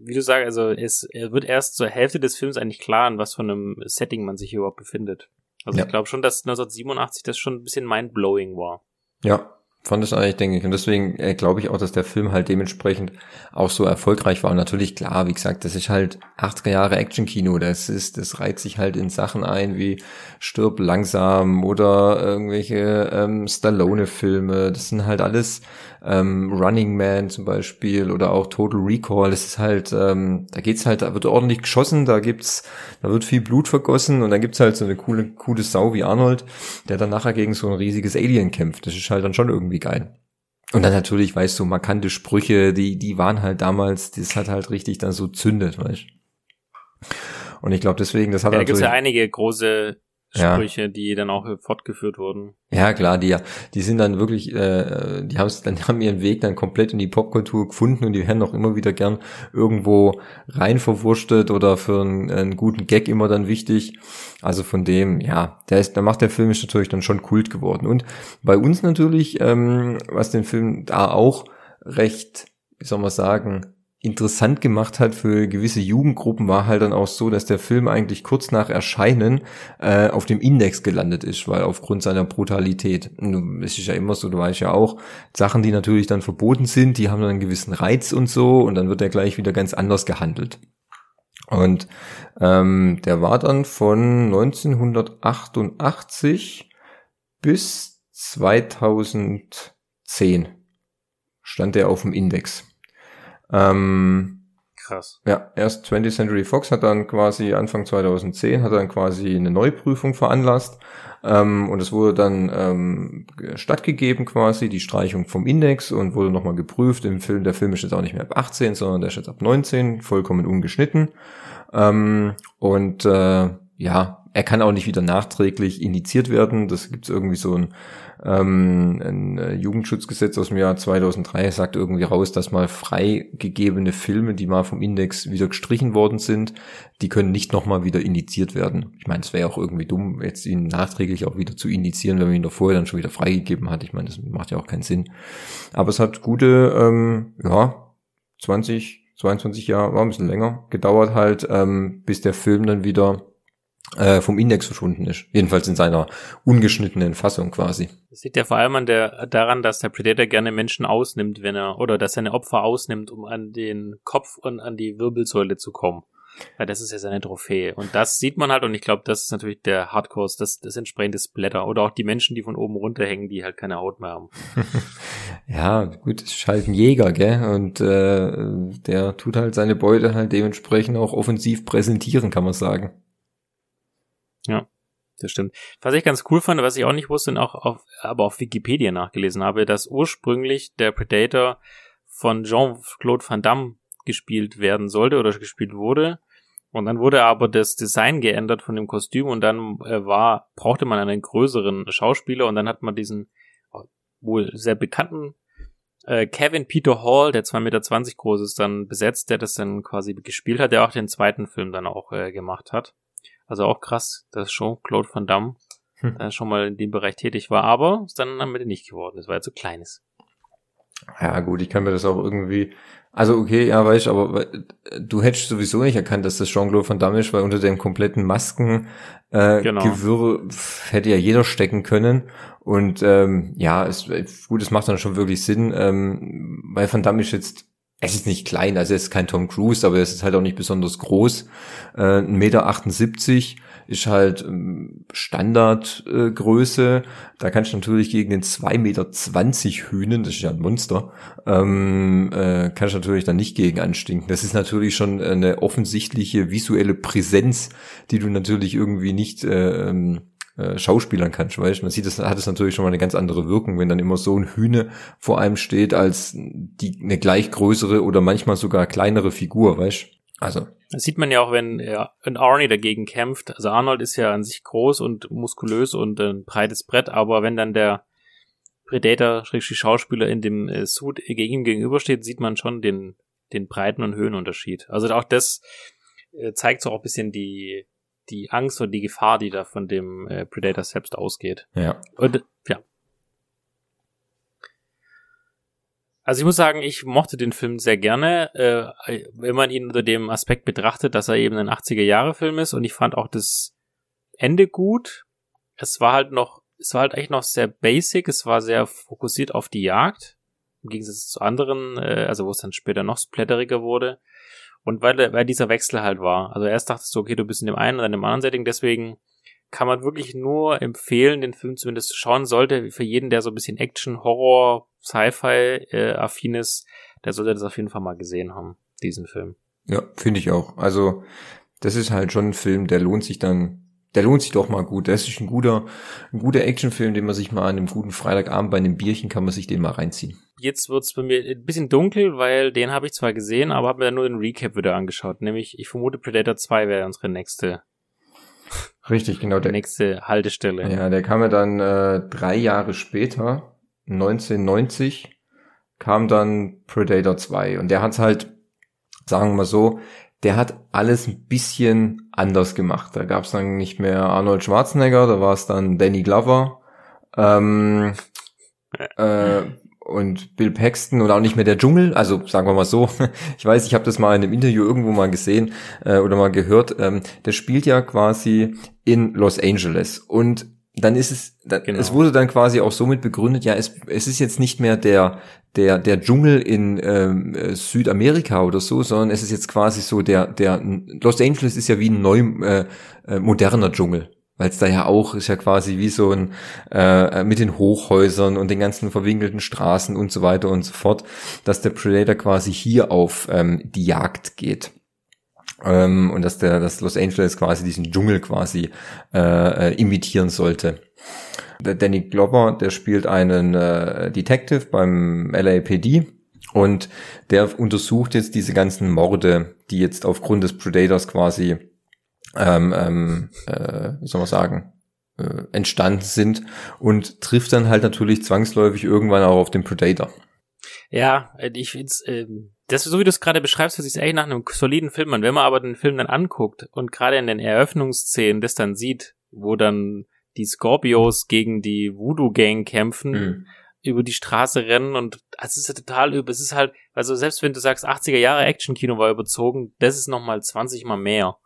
Speaker 1: wie du sagst, also es er wird erst zur Hälfte des Films eigentlich klar, in was von einem Setting man sich überhaupt befindet. Also ja. ich glaube schon, dass 1987 das schon ein bisschen mindblowing war.
Speaker 2: Ja, Fand es eigentlich, denke ich. Und deswegen äh, glaube ich auch, dass der Film halt dementsprechend auch so erfolgreich war. Und natürlich, klar, wie gesagt, das ist halt 80er Jahre Actionkino. Das ist, das reiht sich halt in Sachen ein wie Stirb langsam oder irgendwelche ähm, Stallone-Filme. Das sind halt alles ähm, Running Man zum Beispiel oder auch Total Recall. Das ist halt, ähm, da geht's halt, da wird ordentlich geschossen, da gibt's, da wird viel Blut vergossen und dann gibt's halt so eine coole, coole Sau wie Arnold, der dann nachher gegen so ein riesiges Alien kämpft. Das ist halt dann schon irgendwie geil. Und dann natürlich, weißt du, markante Sprüche, die, die waren halt damals, das hat halt richtig dann so zündet, weißt Und ich glaube deswegen, das hat
Speaker 1: ja, da gibt's ja einige große Sprüche, ja. die dann auch fortgeführt wurden.
Speaker 2: Ja, klar, die die sind dann wirklich, äh, die haben dann haben ihren Weg dann komplett in die Popkultur gefunden und die werden auch immer wieder gern irgendwo rein verwurstet oder für einen, einen guten Gag immer dann wichtig. Also von dem, ja, der ist, da macht der Film ist natürlich dann schon Kult geworden. Und bei uns natürlich, ähm, was den Film da auch recht, wie soll man sagen, interessant gemacht hat für gewisse Jugendgruppen, war halt dann auch so, dass der Film eigentlich kurz nach Erscheinen äh, auf dem Index gelandet ist, weil aufgrund seiner Brutalität. Es ist ja immer so, du weißt ja auch, Sachen, die natürlich dann verboten sind, die haben dann einen gewissen Reiz und so und dann wird er gleich wieder ganz anders gehandelt. Und ähm, der war dann von 1988 bis 2010 stand er auf dem Index. Ähm,
Speaker 1: Krass.
Speaker 2: Ja, erst 20th Century Fox hat dann quasi Anfang 2010 hat dann quasi eine Neuprüfung veranlasst ähm, und es wurde dann ähm, stattgegeben quasi die Streichung vom Index und wurde nochmal geprüft. Im Film der Film ist jetzt auch nicht mehr ab 18, sondern der ist jetzt ab 19, vollkommen ungeschnitten ähm, und äh, ja, er kann auch nicht wieder nachträglich indiziert werden. Das gibt's irgendwie so ein ähm, ein äh, Jugendschutzgesetz aus dem Jahr 2003 sagt irgendwie raus, dass mal freigegebene Filme, die mal vom Index wieder gestrichen worden sind, die können nicht nochmal wieder indiziert werden. Ich meine, es wäre auch irgendwie dumm, jetzt ihn nachträglich auch wieder zu indizieren, wenn man ihn davor dann schon wieder freigegeben hat. Ich meine, das macht ja auch keinen Sinn. Aber es hat gute, ähm, ja, 20, 22 Jahre, war ein bisschen länger, gedauert halt, ähm, bis der Film dann wieder äh, vom Index verschwunden ist. Jedenfalls in seiner ungeschnittenen Fassung quasi.
Speaker 1: Das sieht ja vor allem an der, daran, dass der Predator gerne Menschen ausnimmt, wenn er, oder dass seine Opfer ausnimmt, um an den Kopf und an die Wirbelsäule zu kommen. Weil das ist ja seine Trophäe. Und das sieht man halt, und ich glaube, das ist natürlich der Hardcore, das, das entsprechende Splatter. Oder auch die Menschen, die von oben runterhängen, die halt keine Haut mehr haben.
Speaker 2: ja, gut, es ist halt ein Jäger, gell? Und äh, der tut halt seine Beute halt dementsprechend auch offensiv präsentieren, kann man sagen.
Speaker 1: Das stimmt. Was ich ganz cool fand, was ich auch nicht wusste, und auch auf, aber auf Wikipedia nachgelesen habe, dass ursprünglich der Predator von Jean-Claude Van Damme gespielt werden sollte oder gespielt wurde. Und dann wurde aber das Design geändert von dem Kostüm und dann äh, war, brauchte man einen größeren Schauspieler und dann hat man diesen oh, wohl sehr bekannten äh, Kevin Peter Hall, der 2,20 Meter groß ist, dann besetzt, der das dann quasi gespielt hat, der auch den zweiten Film dann auch äh, gemacht hat. Also auch krass, dass Jean-Claude Van Damme hm. äh, schon mal in dem Bereich tätig war, aber ist dann am Ende nicht geworden. Das war ja zu kleines.
Speaker 2: Ja, gut, ich kann mir das auch irgendwie, also okay, ja, weißt aber du hättest sowieso nicht erkannt, dass das Jean-Claude Van Damme ist, weil unter dem kompletten Masken äh, genau. Gewirr hätte ja jeder stecken können. Und ähm, ja, es, gut, es macht dann schon wirklich Sinn, ähm, weil Van Damme ist jetzt es ist nicht klein, also es ist kein Tom Cruise, aber es ist halt auch nicht besonders groß. Äh, 1,78 Meter ist halt ähm, Standardgröße. Äh, da kannst du natürlich gegen den 2,20 Meter Hühnen, das ist ja ein Monster, ähm, äh, kannst du natürlich dann nicht gegen anstinken. Das ist natürlich schon eine offensichtliche visuelle Präsenz, die du natürlich irgendwie nicht äh, ähm, äh, Schauspielern kannst, weißt Man sieht, das hat es natürlich schon mal eine ganz andere Wirkung, wenn dann immer so ein Hühne vor einem steht, als die eine gleich größere oder manchmal sogar kleinere Figur, weißt Also.
Speaker 1: Das sieht man ja auch, wenn ja, wenn Arnie dagegen kämpft. Also Arnold ist ja an sich groß und muskulös und ein breites Brett, aber wenn dann der Predator, Schauspieler in dem äh, Suit gegen ihm gegenübersteht, sieht man schon den, den Breiten- und Höhenunterschied. Also auch das äh, zeigt so auch ein bisschen die, die Angst und die Gefahr, die da von dem äh, Predator selbst ausgeht.
Speaker 2: Ja.
Speaker 1: Und ja. Also ich muss sagen, ich mochte den Film sehr gerne, äh, wenn man ihn unter dem Aspekt betrachtet, dass er eben ein 80er-Jahre-Film ist und ich fand auch das Ende gut. Es war halt noch, es war halt eigentlich noch sehr basic, es war sehr fokussiert auf die Jagd, im Gegensatz zu anderen, äh, also wo es dann später noch splatteriger wurde. Und weil, weil dieser Wechsel halt war. Also erst dachtest du, okay, du bist in dem einen oder in dem anderen Setting, deswegen kann man wirklich nur empfehlen, den Film zumindest zu schauen sollte. Für jeden, der so ein bisschen Action, Horror, Sci-Fi äh, affin ist, der sollte das auf jeden Fall mal gesehen haben, diesen Film.
Speaker 2: Ja, finde ich auch. Also das ist halt schon ein Film, der lohnt sich dann der lohnt sich doch mal gut. Das ist ein guter, ein guter Actionfilm, den man sich mal an einem guten Freitagabend bei einem Bierchen kann man sich den mal reinziehen.
Speaker 1: Jetzt wird's bei mir ein bisschen dunkel, weil den habe ich zwar gesehen, aber habe mir nur den Recap wieder angeschaut. Nämlich, ich vermute, Predator 2 wäre unsere nächste.
Speaker 2: Richtig, genau.
Speaker 1: Der nächste Haltestelle.
Speaker 2: Ja, der kam ja dann äh, drei Jahre später, 1990, kam dann Predator 2. Und der hat's halt, sagen wir mal so, der hat alles ein bisschen anders gemacht. Da gab es dann nicht mehr Arnold Schwarzenegger, da war es dann Danny Glover. Ähm, äh, und Bill Paxton oder auch nicht mehr der Dschungel, also sagen wir mal so, ich weiß, ich habe das mal in einem Interview irgendwo mal gesehen äh, oder mal gehört, ähm, der spielt ja quasi in Los Angeles und dann ist es, dann, genau. es wurde dann quasi auch somit begründet, ja, es, es ist jetzt nicht mehr der, der, der Dschungel in ähm, Südamerika oder so, sondern es ist jetzt quasi so der, der, Los Angeles ist ja wie ein neu, äh, äh, moderner Dschungel. Weil es da ja auch ist ja quasi wie so ein äh, mit den Hochhäusern und den ganzen verwinkelten Straßen und so weiter und so fort, dass der Predator quasi hier auf ähm, die Jagd geht. Ähm, und dass der, dass Los Angeles quasi diesen Dschungel quasi äh, äh, imitieren sollte. Der Danny Glover, der spielt einen äh, Detective beim LAPD und der untersucht jetzt diese ganzen Morde, die jetzt aufgrund des Predators quasi, ähm, ähm, äh, wie soll man sagen, äh, entstanden sind und trifft dann halt natürlich zwangsläufig irgendwann auch auf den Predator.
Speaker 1: Ja, ich finde ähm, das, so wie du es gerade beschreibst, hört sich echt nach einem soliden Film an. Wenn man aber den Film dann anguckt und gerade in den Eröffnungsszenen das dann sieht, wo dann die Scorpios gegen die Voodoo-Gang kämpfen, mhm. über die Straße rennen und es ist ja total über, es ist halt, also selbst wenn du sagst, 80er Jahre Action-Kino war überzogen, das ist nochmal 20 mal mehr.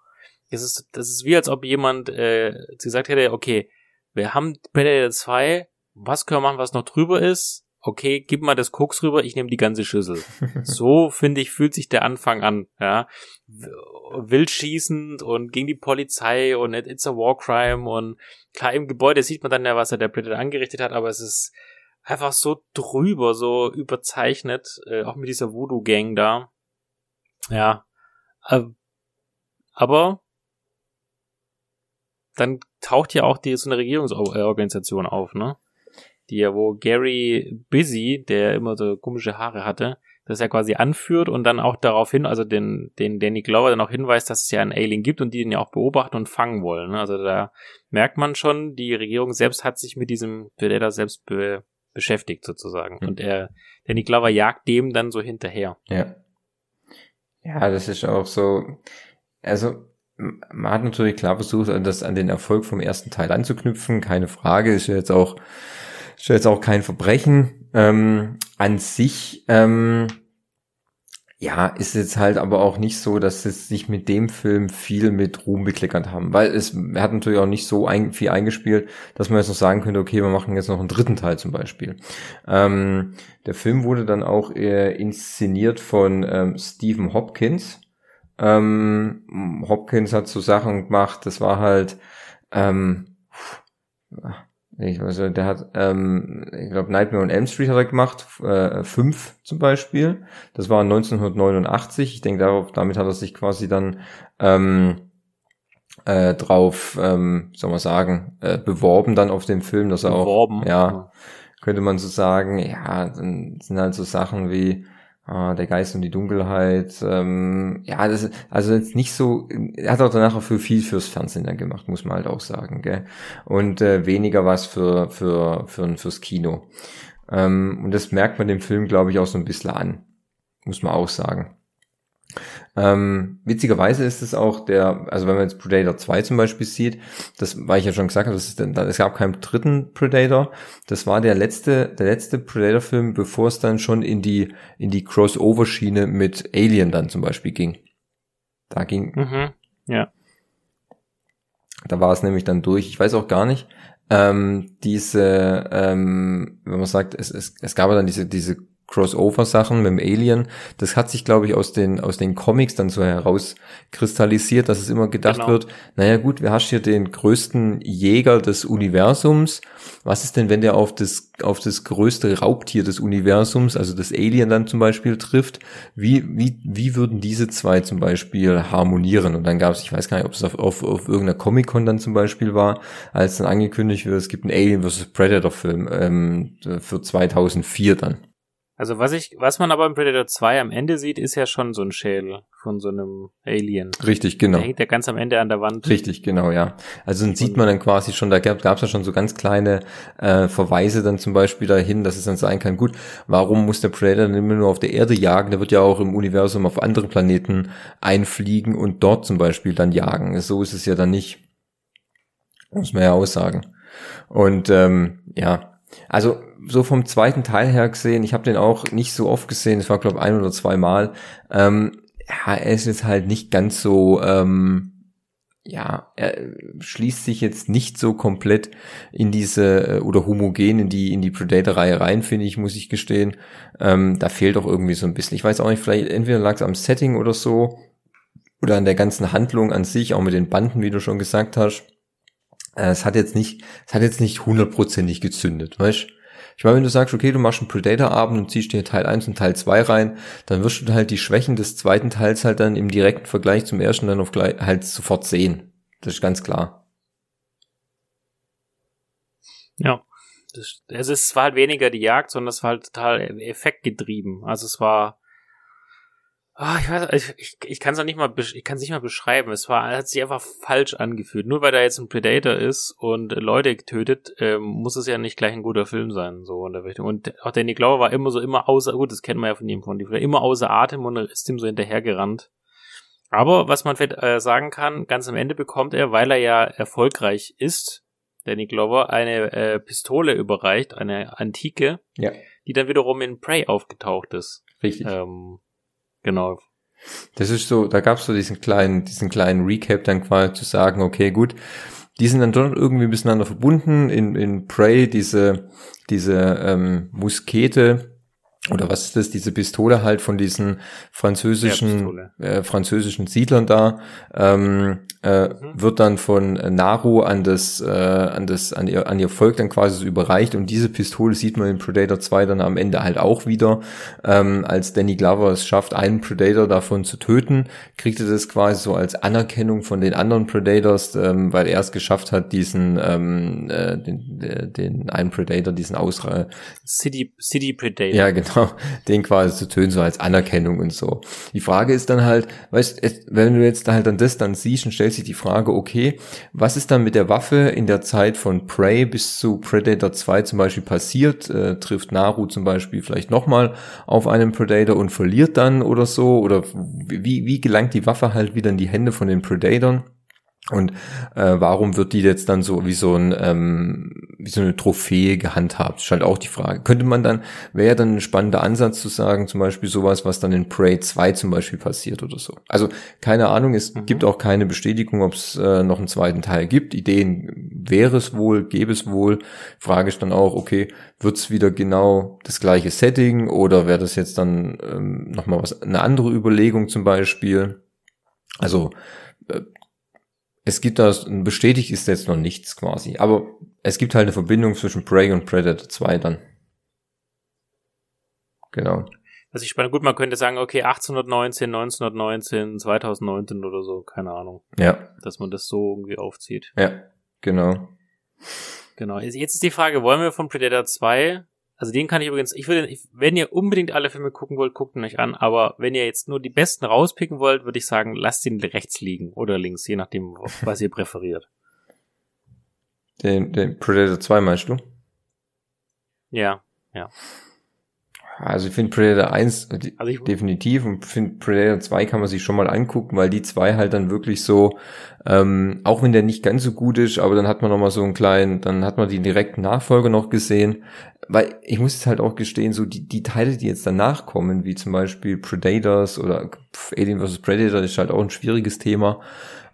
Speaker 1: Das ist, das ist wie als ob jemand äh, gesagt hätte, okay, wir haben Predator 2, was können wir machen, was noch drüber ist? Okay, gib mal das Koks rüber, ich nehme die ganze Schüssel. so, finde ich, fühlt sich der Anfang an, ja. Wild schießend und gegen die Polizei und it's a war crime und klar, im Gebäude sieht man dann ja, was er der Predator angerichtet hat, aber es ist einfach so drüber, so überzeichnet, äh, auch mit dieser Voodoo-Gang da. Ja. Äh, aber dann taucht ja auch die so eine Regierungsorganisation auf, ne? Die ja, wo Gary Busy, der immer so komische Haare hatte, das ja quasi anführt und dann auch darauf hin, also den, den Danny Glover dann auch hinweist, dass es ja einen Alien gibt und die den ja auch beobachten und fangen wollen. Ne? Also da merkt man schon, die Regierung selbst hat sich mit diesem Predator selbst be beschäftigt sozusagen. Mhm. Und er, Danny Glover jagt dem dann so hinterher.
Speaker 2: Ja. Ja, das ist auch so, also man hat natürlich klar versucht, das an den Erfolg vom ersten Teil anzuknüpfen, keine Frage, ist ja jetzt auch ist jetzt auch kein Verbrechen. Ähm, an sich, ähm, ja, ist jetzt halt aber auch nicht so, dass es sich mit dem Film viel mit Ruhm bekleckert haben, weil es hat natürlich auch nicht so ein, viel eingespielt, dass man jetzt noch sagen könnte, okay, wir machen jetzt noch einen dritten Teil zum Beispiel. Ähm, der Film wurde dann auch äh, inszeniert von ähm, Stephen Hopkins. Ähm, Hopkins hat so Sachen gemacht, das war halt ähm, ich weiß nicht, der hat, ähm, ich glaube, Nightmare on Elm Street hat er gemacht, äh, fünf zum Beispiel. Das war 1989. Ich denke, darauf, damit hat er sich quasi dann ähm, äh, drauf, ähm, soll man sagen, äh, beworben dann auf den Film, dass er beworben. auch, ja, könnte man so sagen, ja, dann sind halt so Sachen wie Ah, der Geist und die Dunkelheit. Ähm, ja, das also jetzt nicht so. Er hat auch danach auch für viel fürs Fernsehen dann gemacht, muss man halt auch sagen, gell? Und äh, weniger was für für für fürs Kino. Ähm, und das merkt man dem Film, glaube ich, auch so ein bisschen an, muss man auch sagen. Ähm, witzigerweise ist es auch der, also wenn man jetzt Predator 2 zum Beispiel sieht, das, weil ich ja schon gesagt habe, das ist, es gab keinen dritten Predator, das war der letzte, der letzte Predator-Film, bevor es dann schon in die, in die Crossover-Schiene mit Alien dann zum Beispiel ging. Da ging,
Speaker 1: mhm, ja.
Speaker 2: Da war es nämlich dann durch. Ich weiß auch gar nicht, ähm, diese, ähm, wenn man sagt, es, es, es gab ja dann diese, diese Crossover-Sachen mit dem Alien, das hat sich, glaube ich, aus den, aus den Comics dann so herauskristallisiert, dass es immer gedacht genau. wird, naja gut, wir hast hier den größten Jäger des Universums. Was ist denn, wenn der auf das, auf das größte Raubtier des Universums, also das Alien dann zum Beispiel trifft? Wie, wie, wie würden diese zwei zum Beispiel harmonieren? Und dann gab es, ich weiß gar nicht, ob es auf, auf, auf irgendeiner Comic-Con dann zum Beispiel war, als dann angekündigt wird, es gibt einen Alien vs. Predator-Film ähm, für 2004 dann.
Speaker 1: Also was ich, was man aber im Predator 2 am Ende sieht, ist ja schon so ein Schädel von so einem Alien.
Speaker 2: Richtig, genau.
Speaker 1: Der hängt ja ganz am Ende an der Wand.
Speaker 2: Richtig, genau, ja. Also dann sieht man dann quasi schon, da gab es ja schon so ganz kleine äh, Verweise dann zum Beispiel dahin, dass es dann sein kann, gut, warum muss der Predator dann immer nur auf der Erde jagen? Der wird ja auch im Universum auf andere Planeten einfliegen und dort zum Beispiel dann jagen. So ist es ja dann nicht. Muss man ja aussagen. Und ähm, ja, Also so vom zweiten Teil her gesehen, ich habe den auch nicht so oft gesehen, es war glaube ein oder zwei Mal. Ähm, ja, er ist jetzt halt nicht ganz so, ähm, ja, er schließt sich jetzt nicht so komplett in diese äh, oder homogen in die in die Predator-Reihe rein, finde ich, muss ich gestehen. Ähm, da fehlt auch irgendwie so ein bisschen. Ich weiß auch nicht, vielleicht entweder lag es am Setting oder so oder an der ganzen Handlung an sich, auch mit den Banden, wie du schon gesagt hast. Äh, es hat jetzt nicht, es hat jetzt nicht hundertprozentig gezündet, weißt? Ich meine, wenn du sagst, okay, du machst einen Predator-Abend und ziehst dir Teil 1 und Teil 2 rein, dann wirst du halt die Schwächen des zweiten Teils halt dann im direkten Vergleich zum ersten dann auf gleich, halt sofort sehen. Das ist ganz klar.
Speaker 1: Ja. Also es war halt weniger die Jagd, sondern es war halt total effektgetrieben. Also es war, Ah, ich weiß, ich, ich, ich kann es nicht mal, ich kann es nicht mal beschreiben. Es war, hat sich einfach falsch angefühlt. Nur weil da jetzt ein Predator ist und Leute tötet, ähm, muss es ja nicht gleich ein guter Film sein, so in der Richtung. Und auch Danny Glover war immer so, immer außer, gut, das kennt man ja von ihm von die, immer außer Atem und ist ihm so hinterhergerannt. Aber was man äh, sagen kann, ganz am Ende bekommt er, weil er ja erfolgreich ist, Danny Glover, eine äh, Pistole überreicht, eine antike,
Speaker 2: ja.
Speaker 1: die dann wiederum in Prey aufgetaucht ist.
Speaker 2: Richtig.
Speaker 1: Ähm, Genau.
Speaker 2: Das ist so, da gab es so diesen kleinen, diesen kleinen Recap dann quasi zu sagen, okay, gut, die sind dann doch irgendwie miteinander verbunden. In, in Prey diese, diese ähm, Muskete, oder was ist das, diese Pistole halt von diesen französischen, äh, französischen Siedlern da, ähm, äh, mhm. wird dann von Naru an das, äh, an das, an ihr, an ihr Volk dann quasi so überreicht und diese Pistole sieht man in Predator 2 dann am Ende halt auch wieder, ähm, als Danny Glover es schafft, einen Predator davon zu töten, kriegt er das quasi so als Anerkennung von den anderen Predators, ähm, weil er es geschafft hat, diesen, ähm, äh, den, den, einen Predator, diesen Ausre
Speaker 1: City, City Predator.
Speaker 2: Ja, genau, den quasi zu töten, so als Anerkennung und so. Die Frage ist dann halt, weißt, wenn du jetzt halt dann das dann siehst und stellst sich die Frage, okay, was ist dann mit der Waffe in der Zeit von Prey bis zu Predator 2 zum Beispiel passiert? Äh, trifft Naru zum Beispiel vielleicht nochmal auf einen Predator und verliert dann oder so? Oder wie, wie gelangt die Waffe halt wieder in die Hände von den Predatoren? Und äh, warum wird die jetzt dann so wie so ein ähm, wie so eine Trophäe gehandhabt? Ist halt auch die Frage. Könnte man dann, wäre dann ein spannender Ansatz zu sagen, zum Beispiel sowas, was dann in Prey 2 zum Beispiel passiert oder so. Also keine Ahnung, es mhm. gibt auch keine Bestätigung, ob es äh, noch einen zweiten Teil gibt. Ideen wäre es wohl, gäbe es wohl. Frage ist dann auch, okay, wird es wieder genau das gleiche Setting oder wäre das jetzt dann ähm, nochmal was, eine andere Überlegung zum Beispiel? Also äh, es gibt da, bestätigt ist jetzt noch nichts quasi, aber es gibt halt eine Verbindung zwischen Prey und Predator 2 dann. Genau.
Speaker 1: Was ich spannend, gut, man könnte sagen, okay, 1819, 1919, 2019 oder so, keine Ahnung.
Speaker 2: Ja.
Speaker 1: Dass man das so irgendwie aufzieht.
Speaker 2: Ja, genau.
Speaker 1: Genau. Jetzt ist die Frage, wollen wir von Predator 2 also den kann ich übrigens, ich würde, wenn ihr unbedingt alle Filme gucken wollt, guckt ihn euch an, aber wenn ihr jetzt nur die besten rauspicken wollt, würde ich sagen, lasst ihn rechts liegen oder links, je nachdem, was ihr präferiert.
Speaker 2: Den, den Predator 2 meinst du?
Speaker 1: Ja, ja.
Speaker 2: Also ich finde Predator 1 äh, also ich, definitiv und finde Predator 2 kann man sich schon mal angucken, weil die zwei halt dann wirklich so, ähm, auch wenn der nicht ganz so gut ist, aber dann hat man noch mal so einen kleinen, dann hat man die direkten Nachfolger noch gesehen, weil ich muss jetzt halt auch gestehen, so die, die Teile, die jetzt danach kommen, wie zum Beispiel Predators oder Alien vs. Predator, ist halt auch ein schwieriges Thema,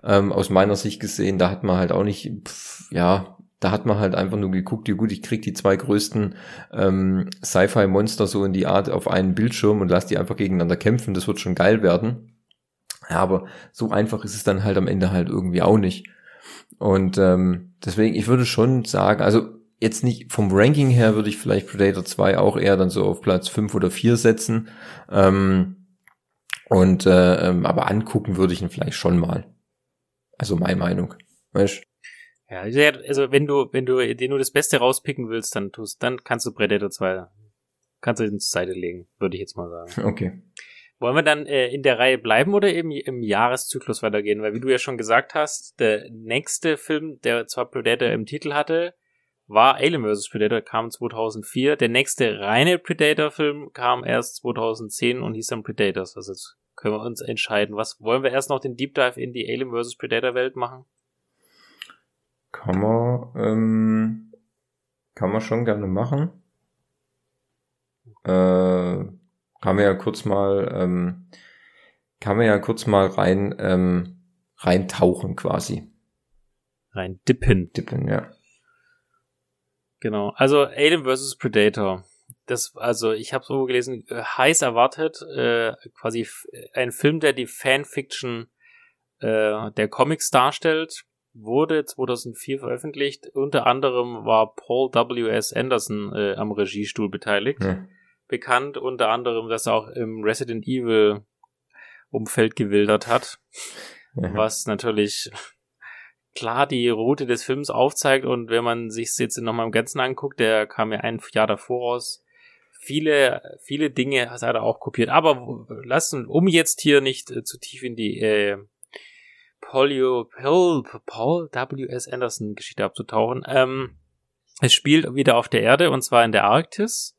Speaker 2: ähm, aus meiner Sicht gesehen, da hat man halt auch nicht, pf, ja, da hat man halt einfach nur geguckt, ja gut, ich krieg die zwei größten ähm, Sci-Fi-Monster so in die Art auf einen Bildschirm und lass die einfach gegeneinander kämpfen, das wird schon geil werden. Ja, aber so einfach ist es dann halt am Ende halt irgendwie auch nicht. Und ähm, deswegen, ich würde schon sagen, also jetzt nicht vom Ranking her würde ich vielleicht Predator 2 auch eher dann so auf Platz 5 oder 4 setzen. Ähm, und äh, ähm, aber angucken würde ich ihn vielleicht schon mal. Also meine Meinung. Weißt?
Speaker 1: Ja, also wenn du, wenn du dir nur das Beste rauspicken willst, dann tust, dann kannst du Predator 2, kannst du ihn zur Seite legen, würde ich jetzt mal sagen.
Speaker 2: Okay.
Speaker 1: Wollen wir dann äh, in der Reihe bleiben oder eben im Jahreszyklus weitergehen? Weil wie du ja schon gesagt hast, der nächste Film, der zwar Predator im Titel hatte, war Alien vs. Predator, kam 2004. Der nächste reine Predator-Film kam erst 2010 und hieß dann Predators. Also jetzt können wir uns entscheiden. Was wollen wir erst noch den Deep Dive in die Alien vs. Predator Welt machen?
Speaker 2: Kann man, ähm, Kann man schon gerne machen. Äh, kann man ja kurz mal, ähm, kann man ja kurz mal rein, ähm, reintauchen quasi.
Speaker 1: Rein dippen.
Speaker 2: Dippen, ja.
Speaker 1: Genau. Also Alien vs. Predator. Das, also ich habe so gelesen, äh, heiß erwartet, äh, quasi ein Film, der die Fanfiction äh, der Comics darstellt, wurde 2004 veröffentlicht. Unter anderem war Paul W. S. Anderson äh, am Regiestuhl beteiligt.
Speaker 2: ja.
Speaker 1: Bekannt unter anderem, dass er auch im Resident Evil Umfeld gewildert hat,
Speaker 2: Ja.
Speaker 1: was natürlich klar die Route des Films aufzeigt und wenn man sich jetzt nochmal im Ganzen anguckt, der kam ja ein Jahr davor raus. Viele, viele Dinge hat er auch kopiert. Aber lassen, um jetzt hier nicht äh, zu tief in die äh, Paul, Paul, Paul W. S. Anderson Geschichte abzutauchen. Ähm, es spielt wieder auf der Erde und zwar in der Arktis.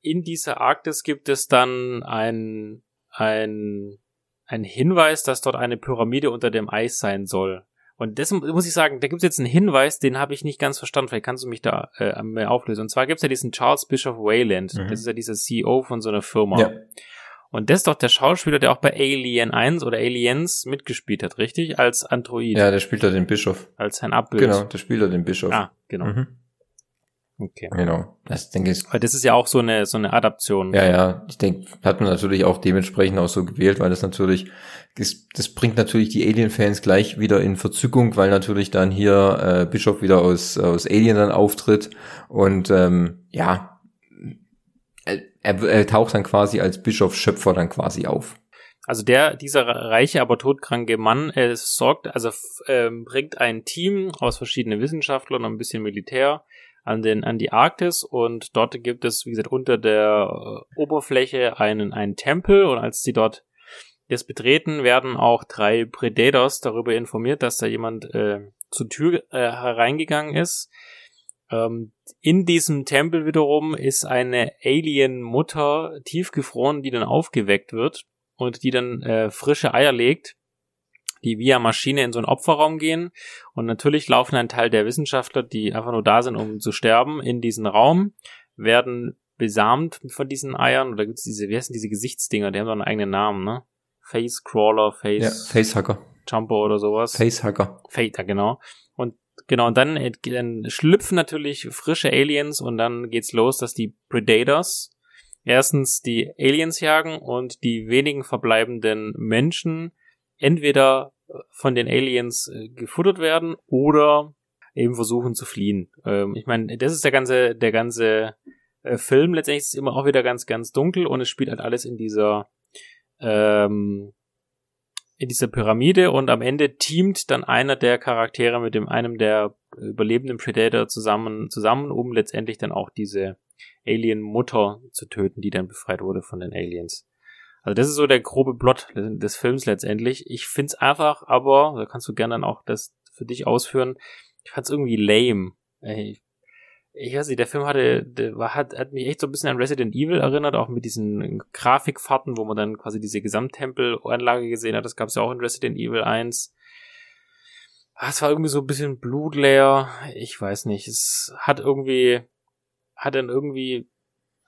Speaker 1: In dieser Arktis gibt es dann ein, ein, ein Hinweis, dass dort eine Pyramide unter dem Eis sein soll. Und das muss ich sagen, da gibt es jetzt einen Hinweis, den habe ich nicht ganz verstanden. Vielleicht kannst du mich da äh, mehr auflösen. Und zwar gibt es ja diesen Charles Bishop Wayland.
Speaker 2: Mhm.
Speaker 1: Das ist ja dieser CEO von so einer Firma.
Speaker 2: Ja.
Speaker 1: Und das ist doch der Schauspieler, der auch bei Alien 1 oder Aliens mitgespielt hat, richtig? Als Android.
Speaker 2: ja, der spielt da den Bischof.
Speaker 1: Als sein Abbild.
Speaker 2: Genau, der spielt da den Bischof.
Speaker 1: Ah, genau.
Speaker 2: Mhm.
Speaker 1: Okay.
Speaker 2: Genau. Das denke ich,
Speaker 1: Weil das ist ja auch so eine, so eine Adaption.
Speaker 2: ja, ja, ich denke, hat man natürlich auch dementsprechend auch so gewählt, weil das natürlich, das, das bringt natürlich die Alien-Fans gleich wieder in Verzückung, weil natürlich dann hier äh, Bischof wieder aus, aus Alien dann auftritt und ähm, ja, er, er, er taucht dann quasi als Bischof Schöpfer dann quasi auf.
Speaker 1: Also der, dieser reiche, aber todkranke Mann, er sorgt, also ähm, bringt ein Team aus verschiedenen Wissenschaftlern und ein bisschen Militär an den, an die Arktis und dort gibt es, wie gesagt, unter der äh, Oberfläche einen, einen Tempel und als sie dort das betreten, werden auch drei Predators darüber informiert, dass da jemand äh, zur Tür äh, hereingegangen ist. Ähm, in diesem Tempel wiederum ist eine Alien-Mutter tiefgefroren, die dann aufgeweckt wird und die dann äh, frische Eier legt, die via Maschine in so einen Opferraum gehen. Und natürlich laufen ein Teil der Wissenschaftler, die einfach nur da sind, um zu sterben, in diesen Raum, werden besamt von diesen Eiern. Oder gibt's diese, wie heißen diese Gesichtsdinger? Die haben doch einen eigenen Namen, ne? Face Crawler,
Speaker 2: Ja,
Speaker 1: Face
Speaker 2: Facehacker.
Speaker 1: Jumper oder sowas.
Speaker 2: Facehacker.
Speaker 1: Fater, genau. Und genau, und dann, äh, dann schlüpfen natürlich frische Aliens und dann geht's los, dass die Predators erstens die Aliens jagen und die wenigen verbleibenden Menschen entweder von den Aliens äh, gefuttert werden oder eben versuchen zu fliehen. Ähm, ich meine, das ist der ganze, der ganze äh, Film. Letztendlich ist es immer auch wieder ganz, ganz dunkel und es spielt halt alles in dieser ähm, in dieser Pyramide und am Ende teamt dann einer der Charaktere mit dem einem der überlebenden Predator zusammen, zusammen, um letztendlich dann auch diese Alien-Mutter zu töten, die dann befreit wurde von den Aliens. Also das ist so der grobe Plot des, Films letztendlich. Ich find's einfach, aber, da kannst du gerne dann auch das für dich ausführen, ich fand's irgendwie lame. Ey, ich weiß nicht, der Film hatte, der war, hat, hat mich echt so ein bisschen an Resident Evil erinnert, auch mit diesen Grafikfahrten, wo man dann quasi diese Gesamttempelanlage gesehen hat. Das gab es ja auch in Resident Evil 1. Ah, Es war irgendwie so ein bisschen blutleer. Ich weiß nicht. Es hat irgendwie, hat dann irgendwie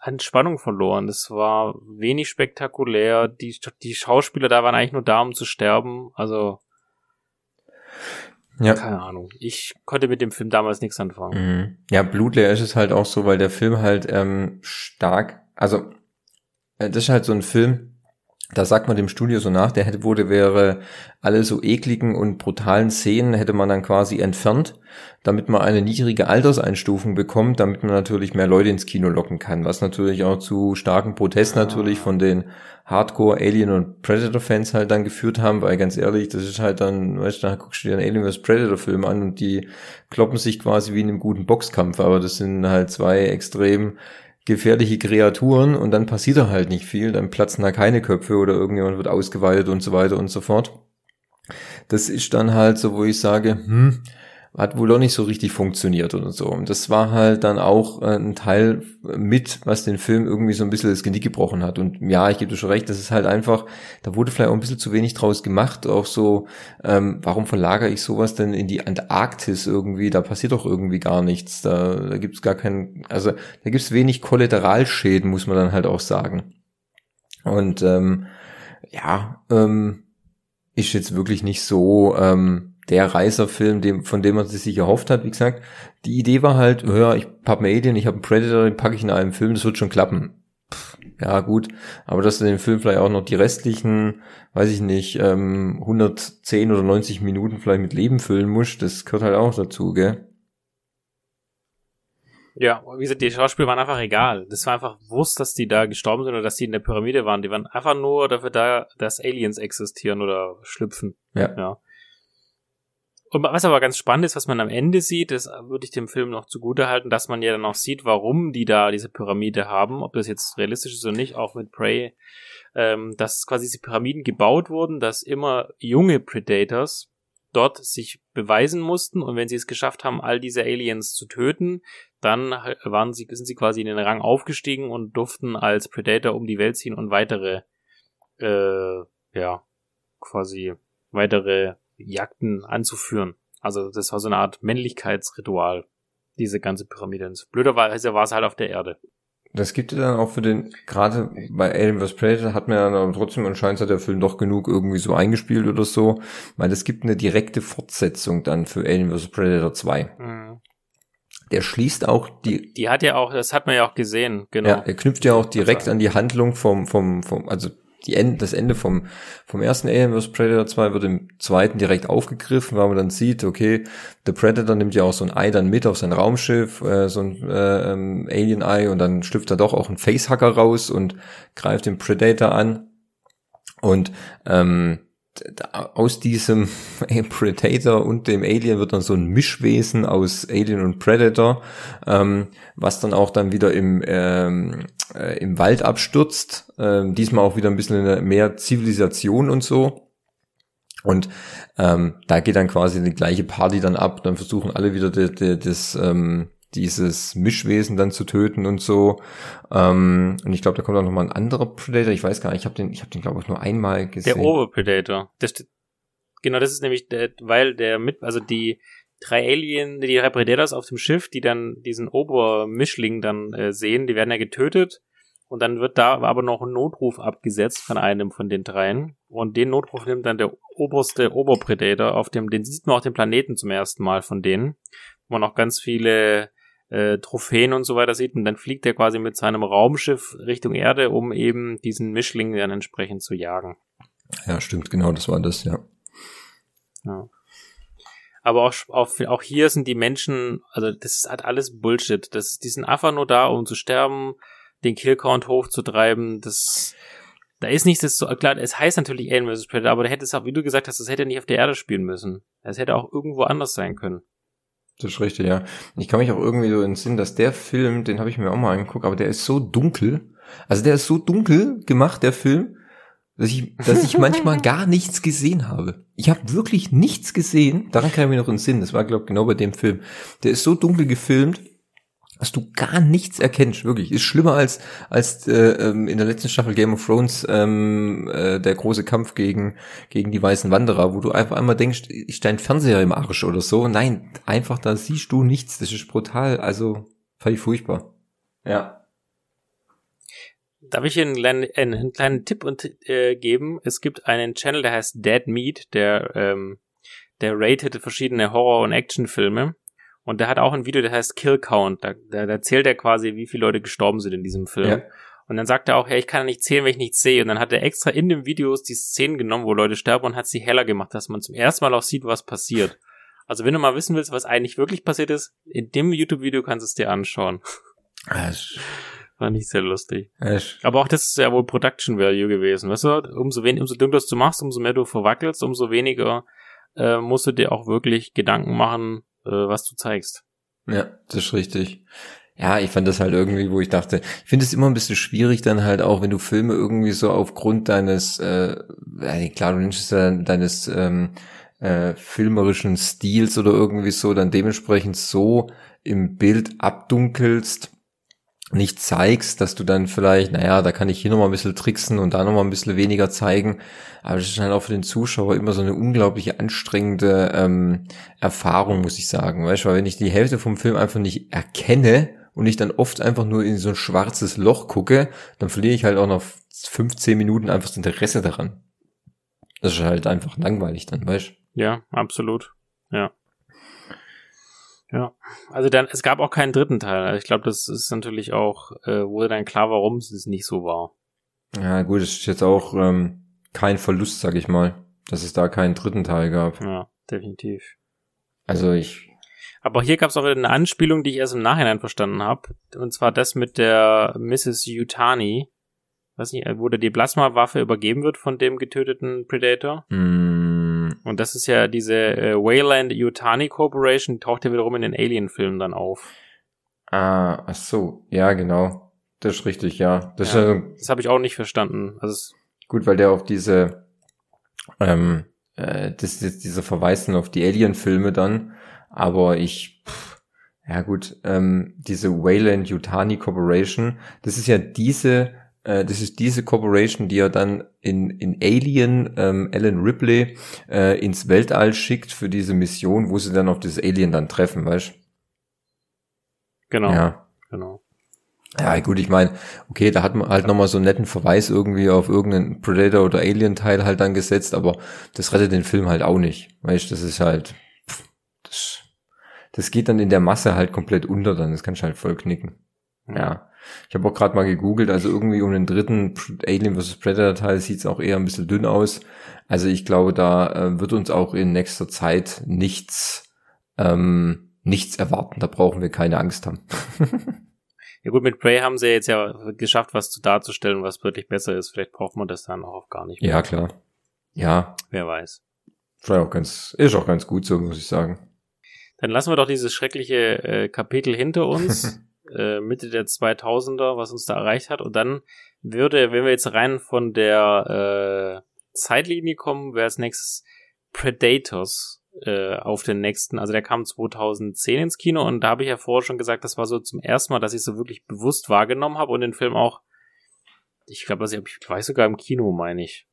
Speaker 1: an Spannung verloren. Das war wenig spektakulär. Die, die Schauspieler da waren eigentlich nur da, um zu sterben. Also,
Speaker 2: Ja.
Speaker 1: keine Ahnung. Ich konnte mit dem Film damals nichts anfangen.
Speaker 2: Mhm. Ja, blutleer ist es halt auch so, weil der Film halt ähm, stark, also äh, das ist halt so ein Film, da sagt man dem Studio so nach, der hätte wurde wäre alle so ekligen und brutalen Szenen hätte man dann quasi entfernt, damit man eine niedrige Alterseinstufung bekommt, damit man natürlich mehr Leute ins Kino locken kann, was natürlich auch zu starken Protest natürlich von den Hardcore Alien und Predator Fans halt dann geführt haben, weil ganz ehrlich, das ist halt dann, weißt du, da guckst du dir einen Alien vs. Predator Film an und die kloppen sich quasi wie in einem guten Boxkampf, aber das sind halt zwei extrem gefährliche Kreaturen und dann passiert da halt nicht viel, dann platzen da keine Köpfe oder irgendjemand wird ausgeweitet und so weiter und so fort. Das ist dann halt so, wo ich sage, hm, hat wohl auch nicht so richtig funktioniert und so. Und das war halt dann auch äh, ein Teil mit, was den Film irgendwie so ein bisschen das Genick gebrochen hat. Und ja, ich gebe dir schon recht, das ist halt einfach, da wurde vielleicht auch ein bisschen zu wenig draus gemacht. Auch so, ähm, warum verlagere ich sowas denn in die Antarktis irgendwie? Da passiert doch irgendwie gar nichts. Da, da gibt es gar keinen, also da gibt es wenig Kollateralschäden, muss man dann halt auch sagen. Und ähm, ja, ähm, ist jetzt wirklich nicht so ähm, der Reiserfilm, dem, von dem man sich erhofft hat. Wie gesagt, die Idee war halt, ja, ich hab einen Alien, ich habe einen Predator, den packe ich in einem Film, das wird schon klappen. Pff, ja, gut, aber dass du den Film vielleicht auch noch die restlichen, weiß ich nicht, ähm, 110 oder 90 Minuten vielleicht mit Leben füllen musst, das gehört halt auch dazu, gell?
Speaker 1: Ja, wie gesagt, die Schauspieler waren einfach egal. Das war einfach Wurst, dass die da gestorben sind oder dass die in der Pyramide waren. Die waren einfach nur dafür da, dass Aliens existieren oder schlüpfen.
Speaker 2: Ja.
Speaker 1: ja. Und was aber ganz spannend ist, was man am Ende sieht, das würde ich dem Film noch zugute halten, dass man ja dann auch sieht, warum die da diese Pyramide haben, ob das jetzt realistisch ist oder nicht, auch mit Prey, ähm, dass quasi diese Pyramiden gebaut wurden, dass immer junge Predators dort sich beweisen mussten und wenn sie es geschafft haben, all diese Aliens zu töten, dann waren sie, sind sie quasi in den Rang aufgestiegen und durften als Predator um die Welt ziehen und weitere, äh, ja, quasi weitere Jagden anzuführen. Also das war so eine Art Männlichkeitsritual, diese ganze Pyramide. Blöderweise war es halt auf der Erde.
Speaker 2: Das gibt ja dann auch für den, gerade bei Alien vs. Predator hat man ja dann trotzdem anscheinend hat der Film doch genug irgendwie so eingespielt oder so, weil es gibt eine direkte Fortsetzung dann für Alien vs. Predator 2. Mhm. Der schließt auch die.
Speaker 1: Die hat ja auch, das hat man ja auch gesehen, genau. Ja,
Speaker 2: er knüpft ja auch direkt an die Handlung vom, vom, vom, also die End, das Ende vom, vom ersten Alien vs. Predator 2 wird im zweiten direkt aufgegriffen, weil man dann sieht, okay, der Predator nimmt ja auch so ein Ei dann mit auf sein Raumschiff, äh, so ein äh, ähm, Alien-Ei und dann schlüpft da doch auch ein Facehacker raus und greift den Predator an. Und ähm, aus diesem Predator und dem Alien wird dann so ein Mischwesen aus Alien und Predator, ähm, was dann auch dann wieder im, ähm, äh, im Wald abstürzt. Ähm, diesmal auch wieder ein bisschen mehr Zivilisation und so. Und ähm, da geht dann quasi die gleiche Party dann ab. Dann versuchen alle wieder de, de, das, ähm, dieses Mischwesen dann zu töten und so. Ähm, und ich glaube, da kommt auch noch mal ein anderer Predator. Ich weiß gar nicht, ich habe den, ich habe den glaube ich nur einmal gesehen.
Speaker 1: Der Oberpredator. Das, genau, das ist nämlich, der, weil der mit, also die drei Alien, die drei Predators auf dem Schiff, die dann diesen Obermischling dann äh, sehen, die werden ja getötet. Und dann wird da aber noch ein Notruf abgesetzt von einem von den dreien. Und den Notruf nimmt dann der oberste Oberpredator auf dem, den sieht man auch den Planeten zum ersten Mal von denen, wo man auch ganz viele äh, Trophäen und so weiter sieht. Und dann fliegt er quasi mit seinem Raumschiff Richtung Erde, um eben diesen Mischling dann entsprechend zu jagen.
Speaker 2: Ja, stimmt, genau, das war das, ja.
Speaker 1: ja. Aber auch, auch, auch hier sind die Menschen, also das ist halt alles Bullshit. Das, die sind einfach nur da, um zu sterben, den Killcount hochzutreiben. Das, da ist nichts, das so, klar, es heißt natürlich Alien vs. Predator, aber da hätte es auch, wie du gesagt hast, das hätte nicht auf der Erde spielen müssen. Es hätte auch irgendwo anders sein können.
Speaker 2: Das ist richtig, ja. Ich kann mich auch irgendwie so entsinnen, dass der Film, den habe ich mir auch mal angeguckt, aber der ist so dunkel. Also der ist so dunkel gemacht, der Film, dass ich, dass ich manchmal gar nichts gesehen habe. Ich habe wirklich nichts gesehen. Daran kann ich mir noch entsinnen. Das war, glaube ich, genau bei dem Film. Der ist so dunkel gefilmt, dass du gar nichts erkennst, wirklich. Ist schlimmer als als äh, ähm, in der letzten Staffel Game of Thrones ähm, äh, der große Kampf gegen gegen die weißen Wanderer, wo du einfach einmal denkst, ist dein Fernseher im Arsch oder so. Nein, einfach da siehst du nichts. Das ist brutal. Also ich furchtbar. Ja.
Speaker 1: Darf ich Ihnen einen, einen, einen kleinen Tipp und, äh, geben? Es gibt einen Channel, der heißt Dead Meat, der ähm, der rated verschiedene Horror- und Actionfilme und der hat auch ein Video, der heißt Kill Count. Da, da, da zählt er quasi, wie viele Leute gestorben sind in diesem Film. Ja. Und dann sagt er auch, ja, ich kann ja nicht zählen, wenn ich nichts sehe. Und dann hat er extra in den Videos die Szenen genommen, wo Leute sterben und hat sie heller gemacht, dass man zum ersten Mal auch sieht, was passiert. Also wenn du mal wissen willst, was eigentlich wirklich passiert ist, in dem YouTube-Video kannst du es dir anschauen. Asch. War nicht sehr lustig. Asch. Aber auch das ist ja wohl Production Value gewesen. Weißt du, umso, wen, umso dunkler du machst, umso mehr du verwackelst, umso weniger äh, musst du dir auch wirklich Gedanken machen, äh, was du zeigst.
Speaker 2: Ja, das ist richtig. Ja, ich fand das halt irgendwie, wo ich dachte, ich finde es immer ein bisschen schwierig dann halt auch, wenn du Filme irgendwie so aufgrund deines, äh, klar, du es ja deines ähm, äh, filmerischen Stils oder irgendwie so dann dementsprechend so im Bild abdunkelst, nicht zeigst, dass du dann vielleicht, naja, da kann ich hier nochmal ein bisschen tricksen und da nochmal ein bisschen weniger zeigen. Aber das ist halt auch für den Zuschauer immer so eine unglaublich anstrengende ähm, Erfahrung, muss ich sagen. Weißt du, weil wenn ich die Hälfte vom Film einfach nicht erkenne und ich dann oft einfach nur in so ein schwarzes Loch gucke, dann verliere ich halt auch nach 15 Minuten einfach das Interesse daran. Das ist halt einfach langweilig dann, weißt du?
Speaker 1: Ja, absolut. Ja. Ja, also dann, es gab auch keinen dritten Teil. Also ich glaube, das ist natürlich auch, äh, wurde dann klar, warum es nicht so war.
Speaker 2: Ja, gut, es ist jetzt auch ähm, kein Verlust, sag ich mal, dass es da keinen dritten Teil gab.
Speaker 1: Ja, definitiv.
Speaker 2: Also ich.
Speaker 1: Aber hier gab es auch eine Anspielung, die ich erst im Nachhinein verstanden habe. Und zwar das mit der Mrs. Yutani. Weiß nicht, wo der die Plasma-Waffe übergeben wird von dem getöteten Predator.
Speaker 2: Mm,
Speaker 1: Und das ist ja diese äh, Wayland Yutani Corporation, die taucht ja wiederum in den Alien-Filmen dann auf.
Speaker 2: ah, ach so, ja, genau. Das ist richtig, ja. Das
Speaker 1: Ja.
Speaker 2: ja
Speaker 1: Das habe ich auch nicht verstanden. Also
Speaker 2: gut, weil der auf diese, ähm, äh, das ist dieser Verweis dann auf die Alien-Filme dann. Aber ich, pff, ja gut, ähm, diese Wayland Yutani Corporation, das ist ja diese, äh, das ist diese Corporation, die ja dann in, in Alien ähm, Alan Ripley äh, ins Weltall schickt für diese Mission, wo sie dann auf dieses Alien dann treffen, weißt
Speaker 1: genau,
Speaker 2: Ja.
Speaker 1: genau.
Speaker 2: Ja, gut, ich meine, okay, da hat man halt nochmal so einen netten Verweis irgendwie auf irgendeinen Predator oder Alien-Teil halt dann gesetzt, aber das rettet den Film halt auch nicht. Weißt das ist halt, pff, das, das geht dann in der Masse halt komplett unter dann, das kannst du halt voll knicken. Ja. Ich habe auch gerade mal gegoogelt, also irgendwie um den dritten Alien vs. Predator Teil sieht's auch eher ein bisschen dünn aus. Also ich glaube, da äh, wird uns auch in nächster Zeit nichts, ähm, nichts erwarten. Da brauchen wir keine Angst haben.
Speaker 1: Ja gut, mit Prey haben sie jetzt ja geschafft, was zu darzustellen, was wirklich besser ist. Vielleicht braucht man das dann auch gar nicht mehr.
Speaker 2: Ja, klar. Ja,
Speaker 1: Wer weiß.
Speaker 2: ist auch ganz, ist auch ganz gut so, muss ich sagen.
Speaker 1: Dann lassen wir doch dieses schreckliche äh, Kapitel hinter uns, äh, Mitte der 2000er, was uns da erreicht hat. Und dann würde, wenn wir jetzt rein von der äh, Zeitlinie kommen, wäre als nächstes Predators äh, auf den nächsten. Also der kam 2010 ins Kino und da habe ich ja vorher schon gesagt, das war so zum ersten Mal, dass ich so wirklich bewusst wahrgenommen habe und den Film auch, ich glaube, also ich weiß sogar im Kino, meine ich.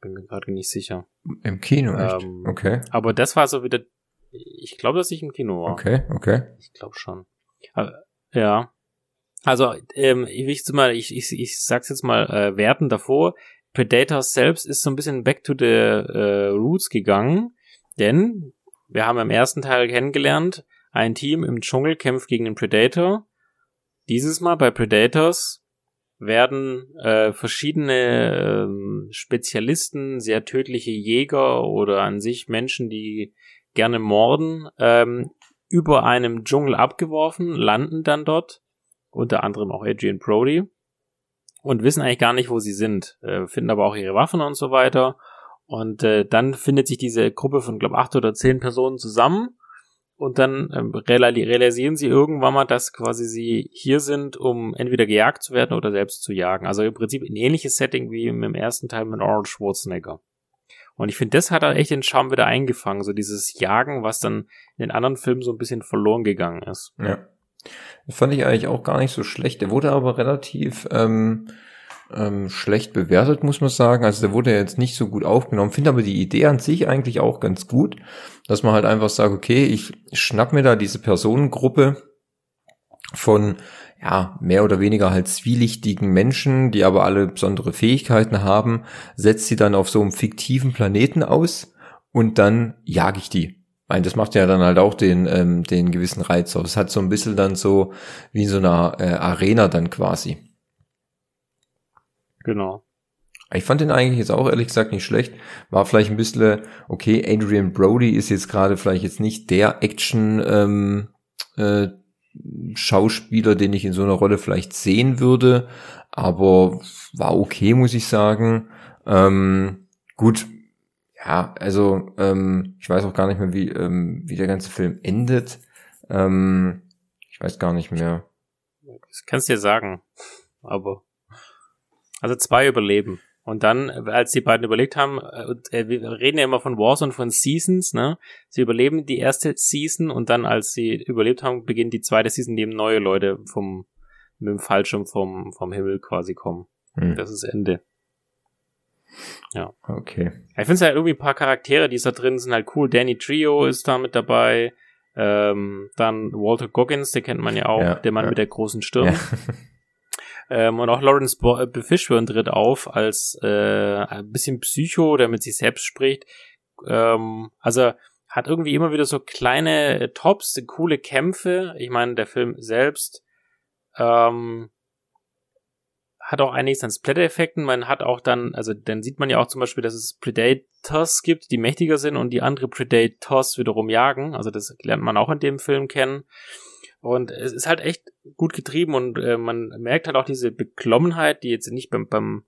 Speaker 1: Bin mir gerade nicht sicher.
Speaker 2: Im Kino, echt?
Speaker 1: Ähm,
Speaker 2: okay.
Speaker 1: Aber das war so wieder, ich glaube, dass ich im Kino war.
Speaker 2: Okay, okay.
Speaker 1: Ich glaube schon. Aber, ja. Also, ähm, ich, ich, ich, ich, sag's jetzt mal äh, werten davor. Predator selbst ist so ein bisschen back to the äh, roots gegangen, denn wir haben im ersten Teil kennengelernt, ein Team im Dschungel kämpft gegen den Predator. Dieses Mal bei Predators werden äh, verschiedene ähm, Spezialisten, sehr tödliche Jäger oder an sich Menschen, die gerne morden, ähm, über einem Dschungel abgeworfen, landen dann dort, unter anderem auch Adrian Brody, und wissen eigentlich gar nicht, wo sie sind, äh, finden aber auch ihre Waffen und so weiter. Und äh, dann findet sich diese Gruppe von, glaube acht oder zehn Personen zusammen und dann ähm, reali- realisieren sie irgendwann mal, dass quasi sie hier sind, um entweder gejagt zu werden oder selbst zu jagen. Also im Prinzip ein ähnliches Setting wie im, im ersten Teil mit Arnold Schwarzenegger. Und ich finde, das hat er echt den Charme wieder eingefangen, so dieses Jagen, was dann in den anderen Filmen so ein bisschen verloren gegangen ist.
Speaker 2: Ja. Das fand ich eigentlich auch gar nicht so schlecht. Der wurde aber relativ ähm, ähm, schlecht bewertet, muss man sagen. Also der wurde jetzt nicht so gut aufgenommen. Finde aber die Idee an sich eigentlich auch ganz gut, dass man halt einfach sagt, okay, ich schnapp mir da diese Personengruppe von ja, mehr oder weniger halt zwielichtigen Menschen, die aber alle besondere Fähigkeiten haben, setzt sie dann auf so einem fiktiven Planeten aus und dann jage ich die. Ich meine, das macht ja dann halt auch den, ähm, den gewissen Reiz aus. Es hat so ein bisschen dann so wie in so einer äh, Arena dann quasi.
Speaker 1: Genau.
Speaker 2: Ich fand den eigentlich jetzt auch ehrlich gesagt nicht schlecht. War vielleicht ein bisschen, okay, Adrian Brody ist jetzt gerade vielleicht jetzt nicht der Action ähm, äh, Schauspieler, den ich in so einer Rolle vielleicht sehen würde, aber war okay, muss ich sagen. Ähm, gut, ja, also ähm, ich weiß auch gar nicht mehr, wie, ähm, wie der ganze Film endet. Ähm, ich weiß gar nicht mehr.
Speaker 1: Das kannst du dir sagen. Aber. Also zwei überleben. Und dann, als die beiden überlegt haben, äh, wir reden ja immer von Wars und von Seasons, ne? Sie überleben die erste Season und dann, als sie überlebt haben, beginnt die zweite Season, in dem neue Leute vom, mit dem Fallschirm vom, vom Himmel quasi kommen. Hm. Das ist Ende. Ja.
Speaker 2: Okay.
Speaker 1: Ich finde es halt irgendwie ein paar Charaktere, die da drin sind halt cool. Danny Trio ist da mit dabei. Ähm, dann Walter Goggins, den kennt man ja auch, ja, der Mann ja. mit der großen Stirn. Ja. Ähm, und auch Lawrence Bo äh, Fishburne tritt auf als äh, ein bisschen Psycho, der mit sich selbst spricht. Ähm, also hat irgendwie immer wieder so kleine äh, Tops, coole Kämpfe. Ich meine, der Film selbst ähm, hat auch einiges an Splatter-Effekten. Man hat auch dann, also dann sieht man ja auch zum Beispiel, dass es Predators gibt, die mächtiger sind und die andere Predators wiederum jagen. Also das lernt man auch in dem Film kennen. Und es ist halt echt gut getrieben und äh, man merkt halt auch diese Beklommenheit, die jetzt nicht beim, beim,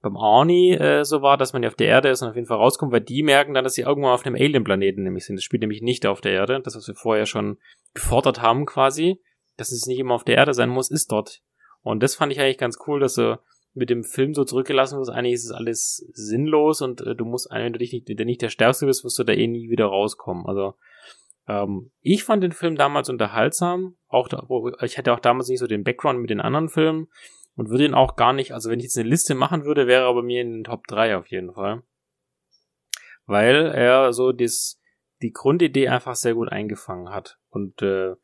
Speaker 1: beim Arnie äh, so war, dass man ja auf der Erde ist und auf jeden Fall rauskommt, weil die merken dann, dass sie irgendwo auf einem Alien-Planeten nämlich sind. Das spielt nämlich nicht auf der Erde. Das, was wir vorher schon gefordert haben quasi, dass es nicht immer auf der Erde sein muss, ist dort. Und das fand ich eigentlich ganz cool, dass so mit dem Film so zurückgelassen wird. Eigentlich ist es alles sinnlos und äh, du musst, wenn du dich nicht, wenn du nicht der Stärkste bist, wirst du da eh nie wieder rauskommen. Also ähm, ich fand den Film damals unterhaltsam. Auch da, ich hatte auch damals nicht so den Background mit den anderen Filmen und würde ihn auch gar nicht, also wenn ich jetzt eine Liste machen würde, wäre er bei mir in den Top 3 auf jeden Fall. Weil er so das, die Grundidee einfach sehr gut eingefangen hat. Und äh,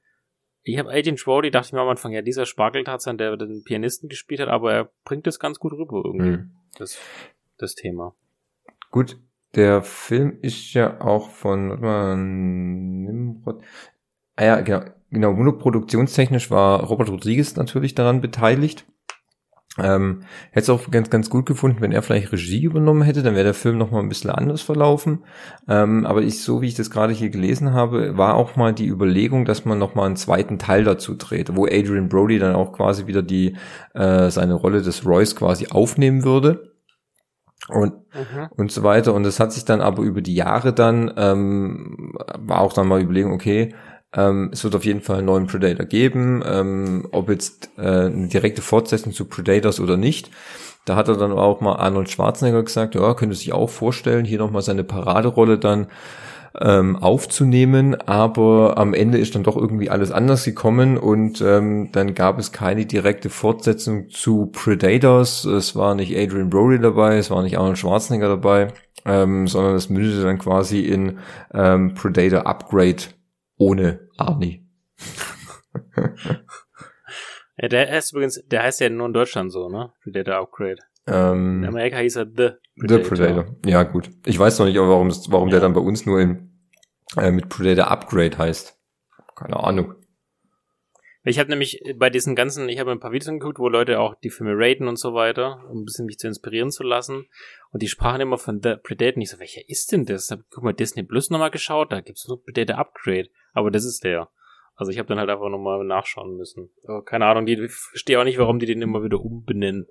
Speaker 1: ich habe Agent Brody, dachte ich mir am Anfang, ja, dieser Spargeltarzan, der den Pianisten gespielt hat, aber er bringt das ganz gut rüber irgendwie, mhm. das, das Thema.
Speaker 2: Gut, der Film ist ja auch von, warte mal, Nimrod. Ah ja, genau, genau, produktionstechnisch war Robert Rodriguez natürlich daran beteiligt. Ähm, hätte es auch ganz, ganz gut gefunden, wenn er vielleicht Regie übernommen hätte, dann wäre der Film nochmal ein bisschen anders verlaufen. Ähm, aber ich, so wie ich das gerade hier gelesen habe, war auch mal die Überlegung, dass man nochmal einen zweiten Teil dazu dreht, wo Adrian Brody dann auch quasi wieder die, äh, seine Rolle des Royce quasi aufnehmen würde und mhm. und so weiter. Und es hat sich dann aber über die Jahre dann ähm, war auch dann mal überlegen okay ähm, es wird auf jeden Fall einen neuen Predator geben. Ähm, ob jetzt äh, eine direkte Fortsetzung zu Predators oder nicht. Da hat er dann auch mal Arnold Schwarzenegger gesagt ja könnte sich auch vorstellen hier nochmal seine Paraderolle dann ähm, aufzunehmen, aber am Ende ist dann doch irgendwie alles anders gekommen und ähm, dann gab es keine direkte Fortsetzung zu Predators. Es war nicht Adrian Brody dabei, es war nicht Arnold Schwarzenegger dabei, ähm, sondern es mündete dann quasi in ähm, Predator Upgrade ohne Arnie.
Speaker 1: ja, der heißt übrigens, der heißt ja nur in Deutschland so, ne? Predator Upgrade. Ähm, in Amerika hieß er The
Speaker 2: Predator. The Predator. Ja, gut. Ich weiß noch nicht, warum, warum ja. der dann bei uns nur in, äh, mit Predator Upgrade heißt. Keine Ahnung.
Speaker 1: Ich habe nämlich bei diesen ganzen, ich habe ein paar Videos angeguckt, wo Leute auch die Filme raten und so weiter, um ein bisschen mich zu inspirieren zu lassen. Und die sprachen immer von The Predator. Und ich so, welcher ist denn das? Hab, guck mal, Disney Plus nochmal geschaut, da gibt's nur Predator Upgrade. Aber das ist der. Also ich habe dann halt einfach nochmal nachschauen müssen. Aber keine Ahnung, die ich verstehe auch nicht, warum die den immer wieder umbenennen.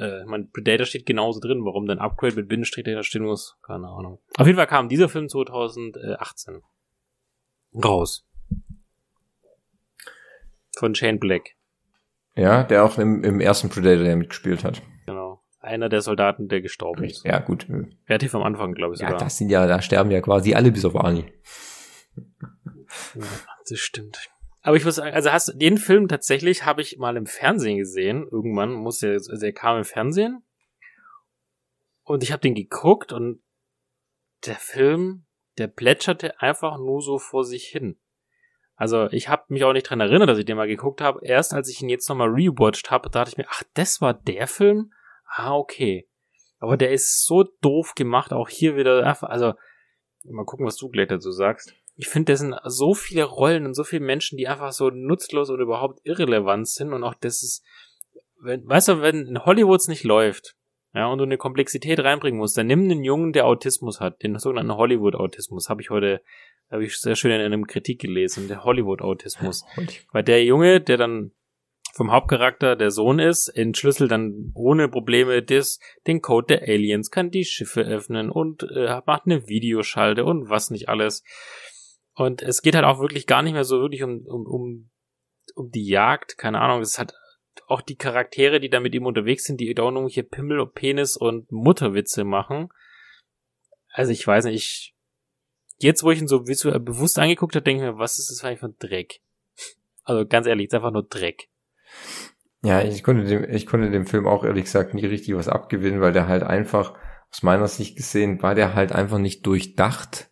Speaker 1: Äh, mein Predator steht genauso drin. Warum denn Upgrade mit Bindestrich da stehen muss? Keine Ahnung. Auf jeden Fall kam dieser Film 2018 raus. Von Shane Black.
Speaker 2: Ja, der auch im, im ersten Predator der mitgespielt hat.
Speaker 1: Genau. Einer der Soldaten, der gestorben ist.
Speaker 2: Ja, gut.
Speaker 1: Relativ am Anfang, glaube ich
Speaker 2: sogar. Ja, das sind ja, da sterben ja quasi alle bis auf Arnie.
Speaker 1: Ja, das stimmt. Aber ich muss sagen, also hast den Film tatsächlich habe ich mal im Fernsehen gesehen. Irgendwann muss der, also der kam im Fernsehen. Und ich habe den geguckt und der Film, der plätscherte einfach nur so vor sich hin. Also ich habe mich auch nicht dran erinnert, dass ich den mal geguckt habe. Erst als ich ihn jetzt nochmal rewatcht habe, dachte ich mir, ach, das war der Film? Ah, okay. Aber der ist so doof gemacht, auch hier wieder also mal gucken, was du gleich dazu sagst ich finde, das sind so viele Rollen und so viele Menschen, die einfach so nutzlos oder überhaupt irrelevant sind und auch das ist, wenn, weißt du, wenn in Hollywoods nicht läuft, ja, und du eine Komplexität reinbringen musst, dann nimm einen Jungen, der Autismus hat, den sogenannten Hollywood-Autismus, habe ich heute, habe ich sehr schön in einem Kritik gelesen, der Hollywood-Autismus. Weil der Junge, der dann vom Hauptcharakter der Sohn ist, entschlüsselt dann ohne Probleme das, den Code der Aliens, kann die Schiffe öffnen und äh, macht eine Videoschalte und was nicht alles. Und es geht halt auch wirklich gar nicht mehr so wirklich um, um, um, um die Jagd, keine Ahnung, es halt auch die Charaktere, die da mit ihm unterwegs sind, die da auch irgendwelche Pimmel, Penis und Mutterwitze machen. Also ich weiß nicht, ich, jetzt wo ich ihn so visuell bewusst angeguckt habe, denke ich mir, was ist das eigentlich für ein Dreck? Also ganz ehrlich, ist einfach nur Dreck.
Speaker 2: Ja, ich konnte dem, ich konnte dem Film auch ehrlich gesagt nie richtig was abgewinnen, weil der halt einfach, aus meiner Sicht gesehen, war der halt einfach nicht durchdacht.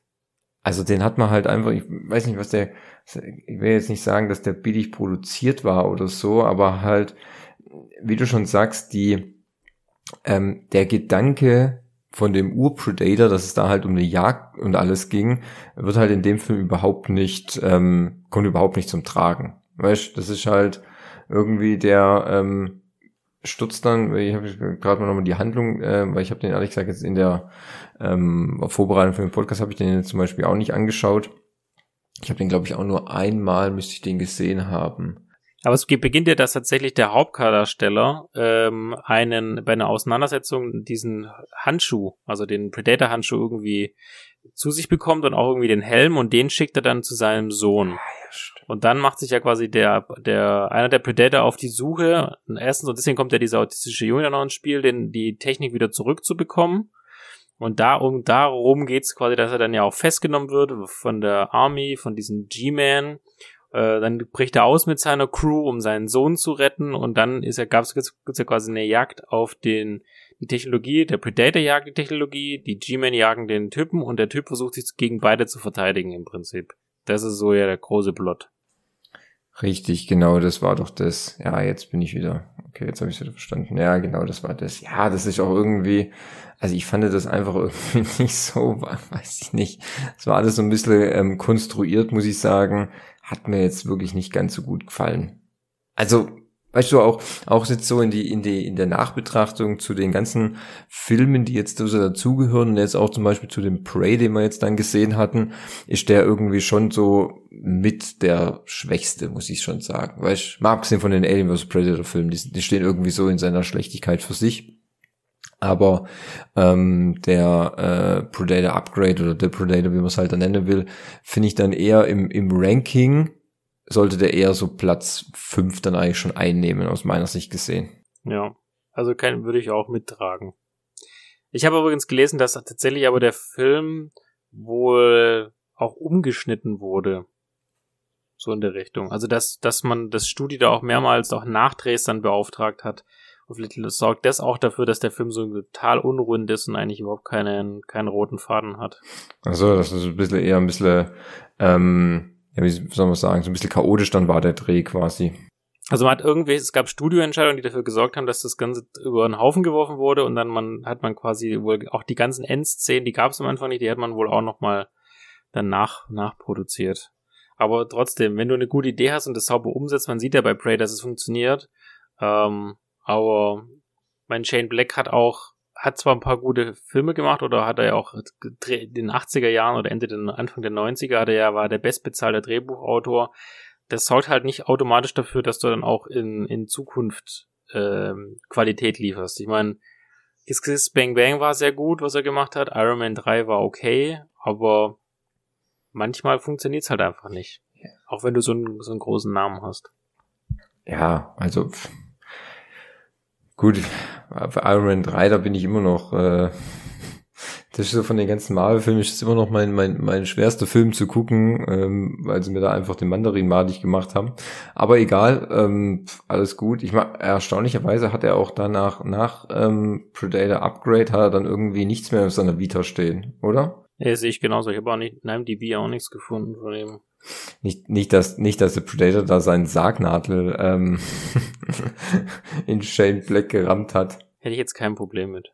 Speaker 2: Also den hat man halt einfach, ich weiß nicht, was der, ich will jetzt nicht sagen, dass der billig produziert war oder so, aber halt, wie du schon sagst, die, ähm, der Gedanke von dem Ur-Predator, dass es da halt um eine Jagd und alles ging, wird halt in dem Film überhaupt nicht, ähm, kommt überhaupt nicht zum Tragen. Weißt, das ist halt irgendwie der, ähm, stutzt dann, ich habe gerade mal nochmal die Handlung, äh, weil ich habe den ehrlich gesagt jetzt in der ähm, Vorbereitung für den Podcast habe ich den zum Beispiel auch nicht angeschaut. Ich habe den, glaube ich, auch nur einmal müsste ich den gesehen haben.
Speaker 1: Aber es beginnt ja, dass tatsächlich der Hauptdarsteller ähm, einen bei einer Auseinandersetzung diesen Handschuh, also den Predator-Handschuh irgendwie zu sich bekommt und auch irgendwie den Helm und den schickt er dann zu seinem Sohn. Ah, und dann macht sich ja quasi der, der, einer der Predator auf die Suche. Erstens, und deswegen kommt ja dieser autistische Junge dann noch ins Spiel, den, die Technik wieder zurückzubekommen. Und darum, darum geht's quasi, dass er dann ja auch festgenommen wird von der Army, von diesem G-Man. Äh, dann bricht er aus mit seiner Crew, um seinen Sohn zu retten. Und dann ist ja, gab's gibt's ja quasi eine Jagd auf den, die Technologie. Der Predator jagt die Technologie, die G-Man jagen den Typen und der Typ versucht sich gegen beide zu verteidigen im Prinzip. Das ist so ja der große Plot.
Speaker 2: Richtig, genau, das war doch das. Ja, jetzt bin ich wieder. Okay, jetzt habe ich es wieder verstanden. Ja, genau, das war das. Ja, das ist auch irgendwie, also ich fand das einfach irgendwie nicht so, weiß ich nicht. Es war alles so ein bisschen ähm, konstruiert, muss ich sagen. Hat mir jetzt wirklich nicht ganz so gut gefallen. Also Weißt du, auch, auch jetzt so in die, in die, in der Nachbetrachtung zu den ganzen Filmen, die jetzt so dazugehören, jetzt auch zum Beispiel zu dem Prey, den wir jetzt dann gesehen hatten, ist der irgendwie schon so mit der Schwächste, muss ich schon sagen. Weißt du, mal abgesehen von den Alien vs. Predator Filmen, die, die stehen irgendwie so in seiner Schlechtigkeit für sich. Aber ähm, der äh, Predator Upgrade oder der Predator, wie man es halt dann nennen will, finde ich dann eher im, im Ranking sollte der eher so Platz fünf dann eigentlich schon einnehmen, aus meiner Sicht gesehen.
Speaker 1: Ja, also kein, würde ich auch mittragen. Ich habe übrigens gelesen, dass tatsächlich aber der Film wohl auch umgeschnitten wurde. So in der Richtung. Also dass, dass man das Studio da auch mehrmals auch Nachdrehs dann beauftragt hat. Und vielleicht sorgt das auch dafür, dass der Film so total unrund ist und eigentlich überhaupt keinen, keinen roten Faden hat.
Speaker 2: Also das ist ein bisschen eher ein bisschen ähm, ja, wie soll man sagen, so ein bisschen chaotisch dann war der Dreh quasi.
Speaker 1: Also man hat irgendwie, es gab Studioentscheidungen, die dafür gesorgt haben, dass das Ganze über einen Haufen geworfen wurde und dann man, hat man quasi wohl auch die ganzen Endszenen, die gab es am Anfang nicht, die hat man wohl auch nochmal dann nach, nachproduziert. Aber trotzdem, wenn du eine gute Idee hast und das sauber umsetzt, man sieht ja bei Prey, dass es funktioniert. Ähm, aber mein Shane Black hat auch hat zwar ein paar gute Filme gemacht oder hat er ja auch in den 80er Jahren oder Ende der Anfang der 90er hat er ja war der bestbezahlte Drehbuchautor. Das sorgt halt nicht automatisch dafür, dass du dann auch in, in Zukunft ähm, Qualität lieferst. Ich meine, Kiss Kiss Bang Bang war sehr gut, was er gemacht hat. Iron Man 3 war okay, aber manchmal funktioniert's halt einfach nicht. Auch wenn du so einen, so einen großen Namen hast.
Speaker 2: Ja, also Gut, Iron Man 3, da bin ich immer noch, äh, das ist so von den ganzen Marvel-Filmen, ist immer noch mein, mein, mein schwerster Film zu gucken, ähm, weil sie mir da einfach den Mandarin madig gemacht haben. Aber egal, ähm, alles gut. Ich mag, erstaunlicherweise hat er auch danach, nach ähm, Predator Upgrade, hat er dann irgendwie nichts mehr auf seiner Vita stehen, oder?
Speaker 1: Ja, sehe ich genauso. Ich habe auch nicht, in einem DB auch nichts gefunden von ihm.
Speaker 2: Nicht, nicht, dass, nicht, dass der Predator da seinen Sargnadel ähm, in Shane Black gerammt hat.
Speaker 1: Hätte ich jetzt kein Problem mit.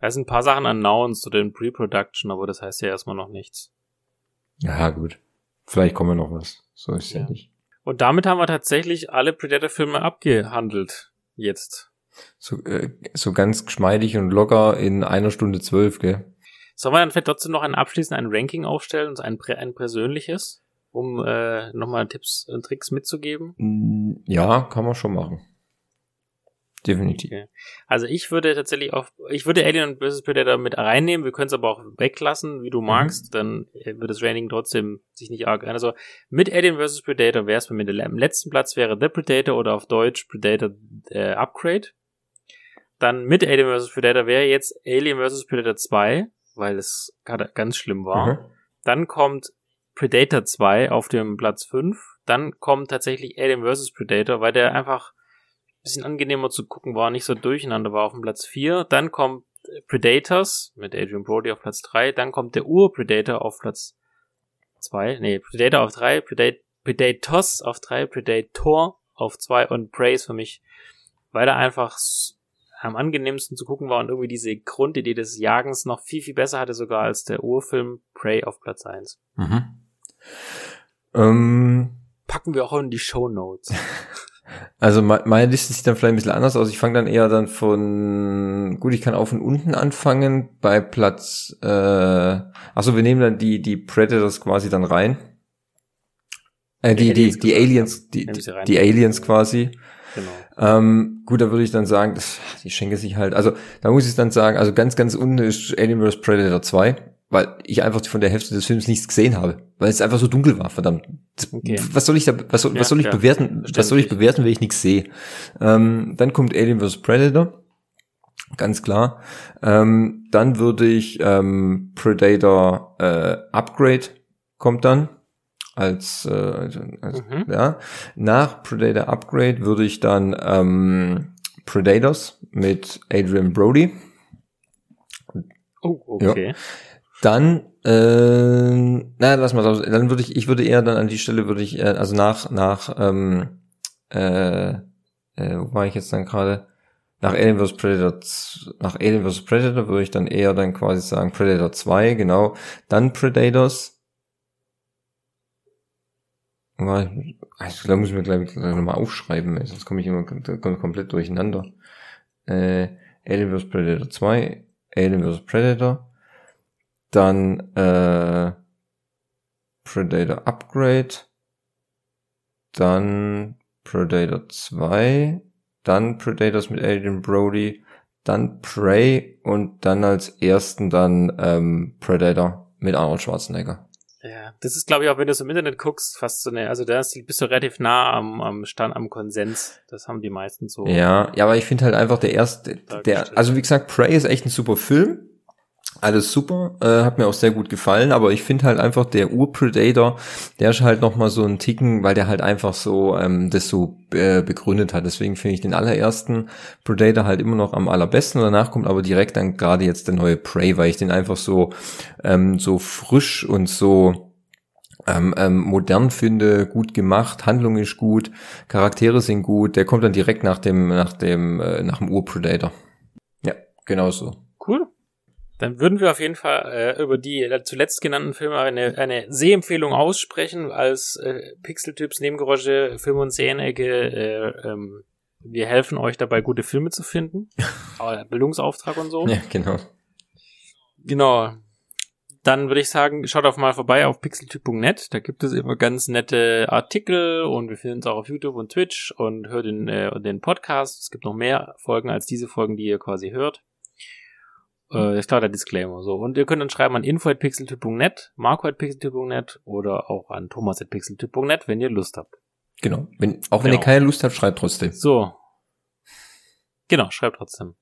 Speaker 1: Da sind ein paar Sachen announced oder in Pre-Production, aber das heißt ja erstmal noch nichts.
Speaker 2: Ja, gut. Vielleicht kommen wir noch was. So ist ja, ja nicht.
Speaker 1: Und damit haben wir tatsächlich alle Predator-Filme abgehandelt. Jetzt.
Speaker 2: So, äh, so ganz geschmeidig und locker in einer Stunde zwölf, gell?
Speaker 1: Sollen wir dann vielleicht trotzdem noch ein abschließend ein Ranking aufstellen, ein, ein persönliches? Um äh, nochmal Tipps und Tricks mitzugeben?
Speaker 2: Mm, ja, kann man schon machen. Definitiv. Okay.
Speaker 1: Also ich würde tatsächlich auch, ich würde Alien vs. Predator mit reinnehmen, wir können es aber auch weglassen, wie du mhm. magst, mhm. dann wird das Rating trotzdem sich nicht arg. Also mit Alien vs. Predator wäre es bei mir der, am letzten Platz wäre The Predator oder auf Deutsch Predator äh, Upgrade. Dann mit Alien vs. Predator wäre jetzt Alien vs. Predator 2, weil es gerade ganz schlimm war. Mhm. Dann kommt Predator 2 auf dem Platz 5. Dann kommt tatsächlich Alien vs. Predator, weil der einfach ein bisschen angenehmer zu gucken war, nicht so durcheinander war auf dem Platz 4. Dann kommt Predators mit Adrian Brody auf Platz 3. Dann kommt der Ur-Predator auf Platz 2. Nee, Predator auf 3, Predat Predators auf 3, Predator auf 2 und Prey ist für mich, weil er einfach am angenehmsten zu gucken war und irgendwie diese Grundidee des Jagens noch viel, viel besser hatte sogar als der Urfilm Prey auf Platz 1. Mhm. Ähm, Packen wir auch in die Show Notes.
Speaker 2: Also meine Liste sieht dann vielleicht ein bisschen anders aus. Ich fange dann eher dann von, gut, ich kann auch von unten anfangen bei Platz, äh, achso, wir nehmen dann die, die Predators quasi dann rein. Äh, die, die, die, die Aliens, die, die Aliens quasi. Genau. Ähm, gut, da würde ich dann sagen, das, die schenke sich halt. Also da muss ich dann sagen, also ganz, ganz unten ist Alien vs. Predator 2, weil ich einfach von der Hälfte des Films nichts gesehen habe, weil es einfach so dunkel war, verdammt. Okay. Was soll ich da, was soll, ja, was soll ich ja, bewerten, was soll ich bewerten, wenn ich nichts sehe? Ähm, dann kommt Alien vs. Predator. Ganz klar. Ähm, dann würde ich ähm, Predator äh, Upgrade kommt dann als, äh, als, als mhm. ja. Nach Predator Upgrade würde ich dann ähm, Predators mit Adrian Brody.
Speaker 1: Oh, okay. Ja.
Speaker 2: Dann, äh, na, lass mal. Dann würde ich, ich würde eher dann an die Stelle würde ich, äh, also nach, nach, ähm, äh, äh, wo war ich jetzt dann gerade? Nach Alien vs. Predator, nach Alien vs. Predator würde ich dann eher dann quasi sagen Predator 2, genau. Dann Predators, also, da muss ich mir gleich nochmal aufschreiben, sonst komme ich immer komplett durcheinander. Äh, Alien vs. Predator 2, Alien vs. Predator, dann äh, Predator Upgrade, dann Predator 2, dann Predators mit Adrian Brody, dann Prey und dann als ersten dann ähm, Predator mit Arnold Schwarzenegger.
Speaker 1: Ja, das ist, glaube ich, auch wenn du es im Internet guckst, fast so eine, also da bist du relativ nah am, am Stand, am Konsens. Das haben die meisten so.
Speaker 2: Ja, ja, aber ich finde halt einfach der erste, der, also wie gesagt, Prey ist echt ein super Film. Alles super, äh, hat mir auch sehr gut gefallen, aber ich finde halt einfach der Ur-Predator, der ist halt nochmal so ein Ticken, weil der halt einfach so ähm, das so äh, begründet hat. Deswegen finde ich den allerersten Predator halt immer noch am allerbesten. Danach kommt aber direkt dann gerade jetzt der neue Prey, weil ich den einfach so ähm, so frisch und so ähm, ähm, modern finde, gut gemacht, Handlung ist gut, Charaktere sind gut. Der kommt dann direkt nach dem nach dem äh, nach dem Ur-Predator. Ja, genau so.
Speaker 1: Cool. Dann würden wir auf jeden Fall äh, über die zuletzt genannten Filme eine, eine Sehempfehlung aussprechen als äh, Pixeltyps, Nebengeräusche, Film- und Serienecke. Äh, ähm, wir helfen euch dabei, gute Filme zu finden. Bildungsauftrag und so.
Speaker 2: Ja, genau.
Speaker 1: Genau. Dann würde ich sagen, schaut auf mal vorbei auf pixeltyp.net. Da gibt es immer ganz nette Artikel und wir finden uns auch auf YouTube und Twitch und hört den, äh, den Podcast. Es gibt noch mehr Folgen als diese Folgen, die ihr quasi hört. Äh, ist klar der Disclaimer. So. Und ihr könnt uns schreiben an info.pixeltyp.net, marco.pixeltyp.net oder auch an thomas.pixeltyp.net, wenn ihr Lust habt.
Speaker 2: Genau. Wenn, auch wenn genau. ihr keine Lust habt, schreibt trotzdem.
Speaker 1: So. Genau, schreibt trotzdem.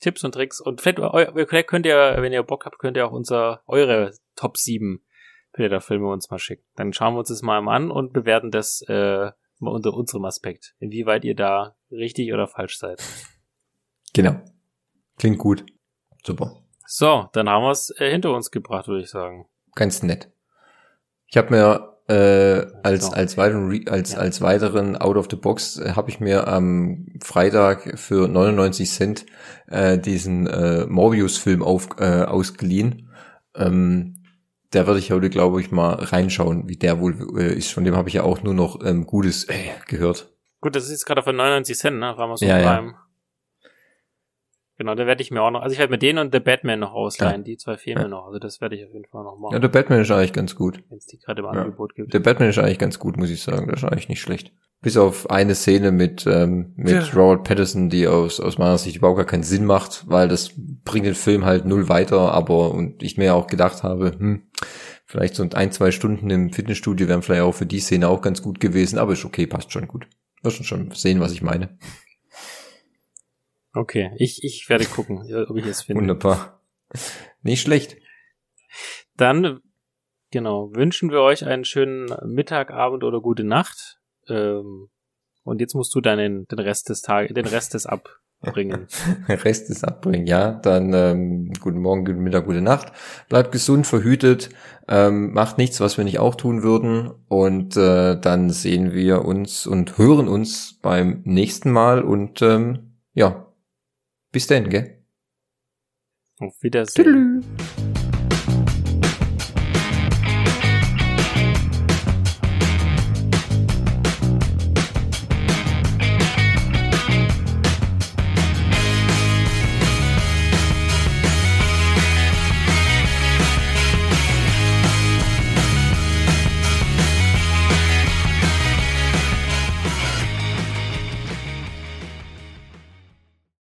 Speaker 1: Tipps und Tricks. Und vielleicht könnt ihr, wenn ihr Bock habt, könnt ihr auch unser, eure Top 7 Predator-Filme uns mal schicken. Dann schauen wir uns das mal an und bewerten das äh, unter unserem Aspekt. Inwieweit ihr da richtig oder falsch seid.
Speaker 2: Genau. Klingt gut. Super.
Speaker 1: So, dann haben wir es äh, hinter uns gebracht, würde ich sagen.
Speaker 2: Ganz nett. Ich habe mir äh, als genau. als weiteren als ja. als weiteren Out of the Box äh, habe ich mir am Freitag für 99 Cent äh, diesen äh, Morbius Film auf äh, ausgeliehen. Ähm, der werde ich heute glaube ich mal reinschauen, wie der wohl äh, ist. Von dem habe ich ja auch nur noch ähm, Gutes äh, gehört.
Speaker 1: Gut, das ist jetzt gerade für 99 Cent, ne? Mal so ja, ja. Genau, da werde ich mir auch noch, also ich werde mir den und The Batman noch ausleihen, ja. die zwei Filme ja. noch, also das werde ich auf jeden Fall noch machen.
Speaker 2: Ja, The Batman ist eigentlich ganz gut.
Speaker 1: Wenn es die gerade im ja. Angebot gibt.
Speaker 2: The Batman ist eigentlich ganz gut, muss ich sagen, das ist eigentlich nicht schlecht. Bis auf eine Szene mit, ähm, mit ja. Robert Pattinson, die aus, aus meiner Sicht überhaupt gar keinen Sinn macht, weil das bringt den Film halt null weiter, aber, und ich mir ja auch gedacht habe, hm, vielleicht so ein, zwei Stunden im Fitnessstudio wären vielleicht auch für die Szene auch ganz gut gewesen, aber ist okay, passt schon gut. Wirst schon sehen, was ich meine.
Speaker 1: Okay, ich, ich werde gucken, ob ich es finde.
Speaker 2: Wunderbar. Nicht schlecht.
Speaker 1: Dann, genau, wünschen wir euch einen schönen Mittag, Abend oder gute Nacht. Ähm, und jetzt musst du deinen, den Rest des Tages, den Rest des abbringen.
Speaker 2: Rest des abbringen, ja. Dann ähm, guten Morgen, guten Mittag, gute Nacht. Bleibt gesund, verhütet, ähm, macht nichts, was wir nicht auch tun würden. Und äh, dann sehen wir uns und hören uns beim nächsten Mal. Und ähm, ja, bis dann, gell?
Speaker 1: Auf Wiedersehen. Tüdelü.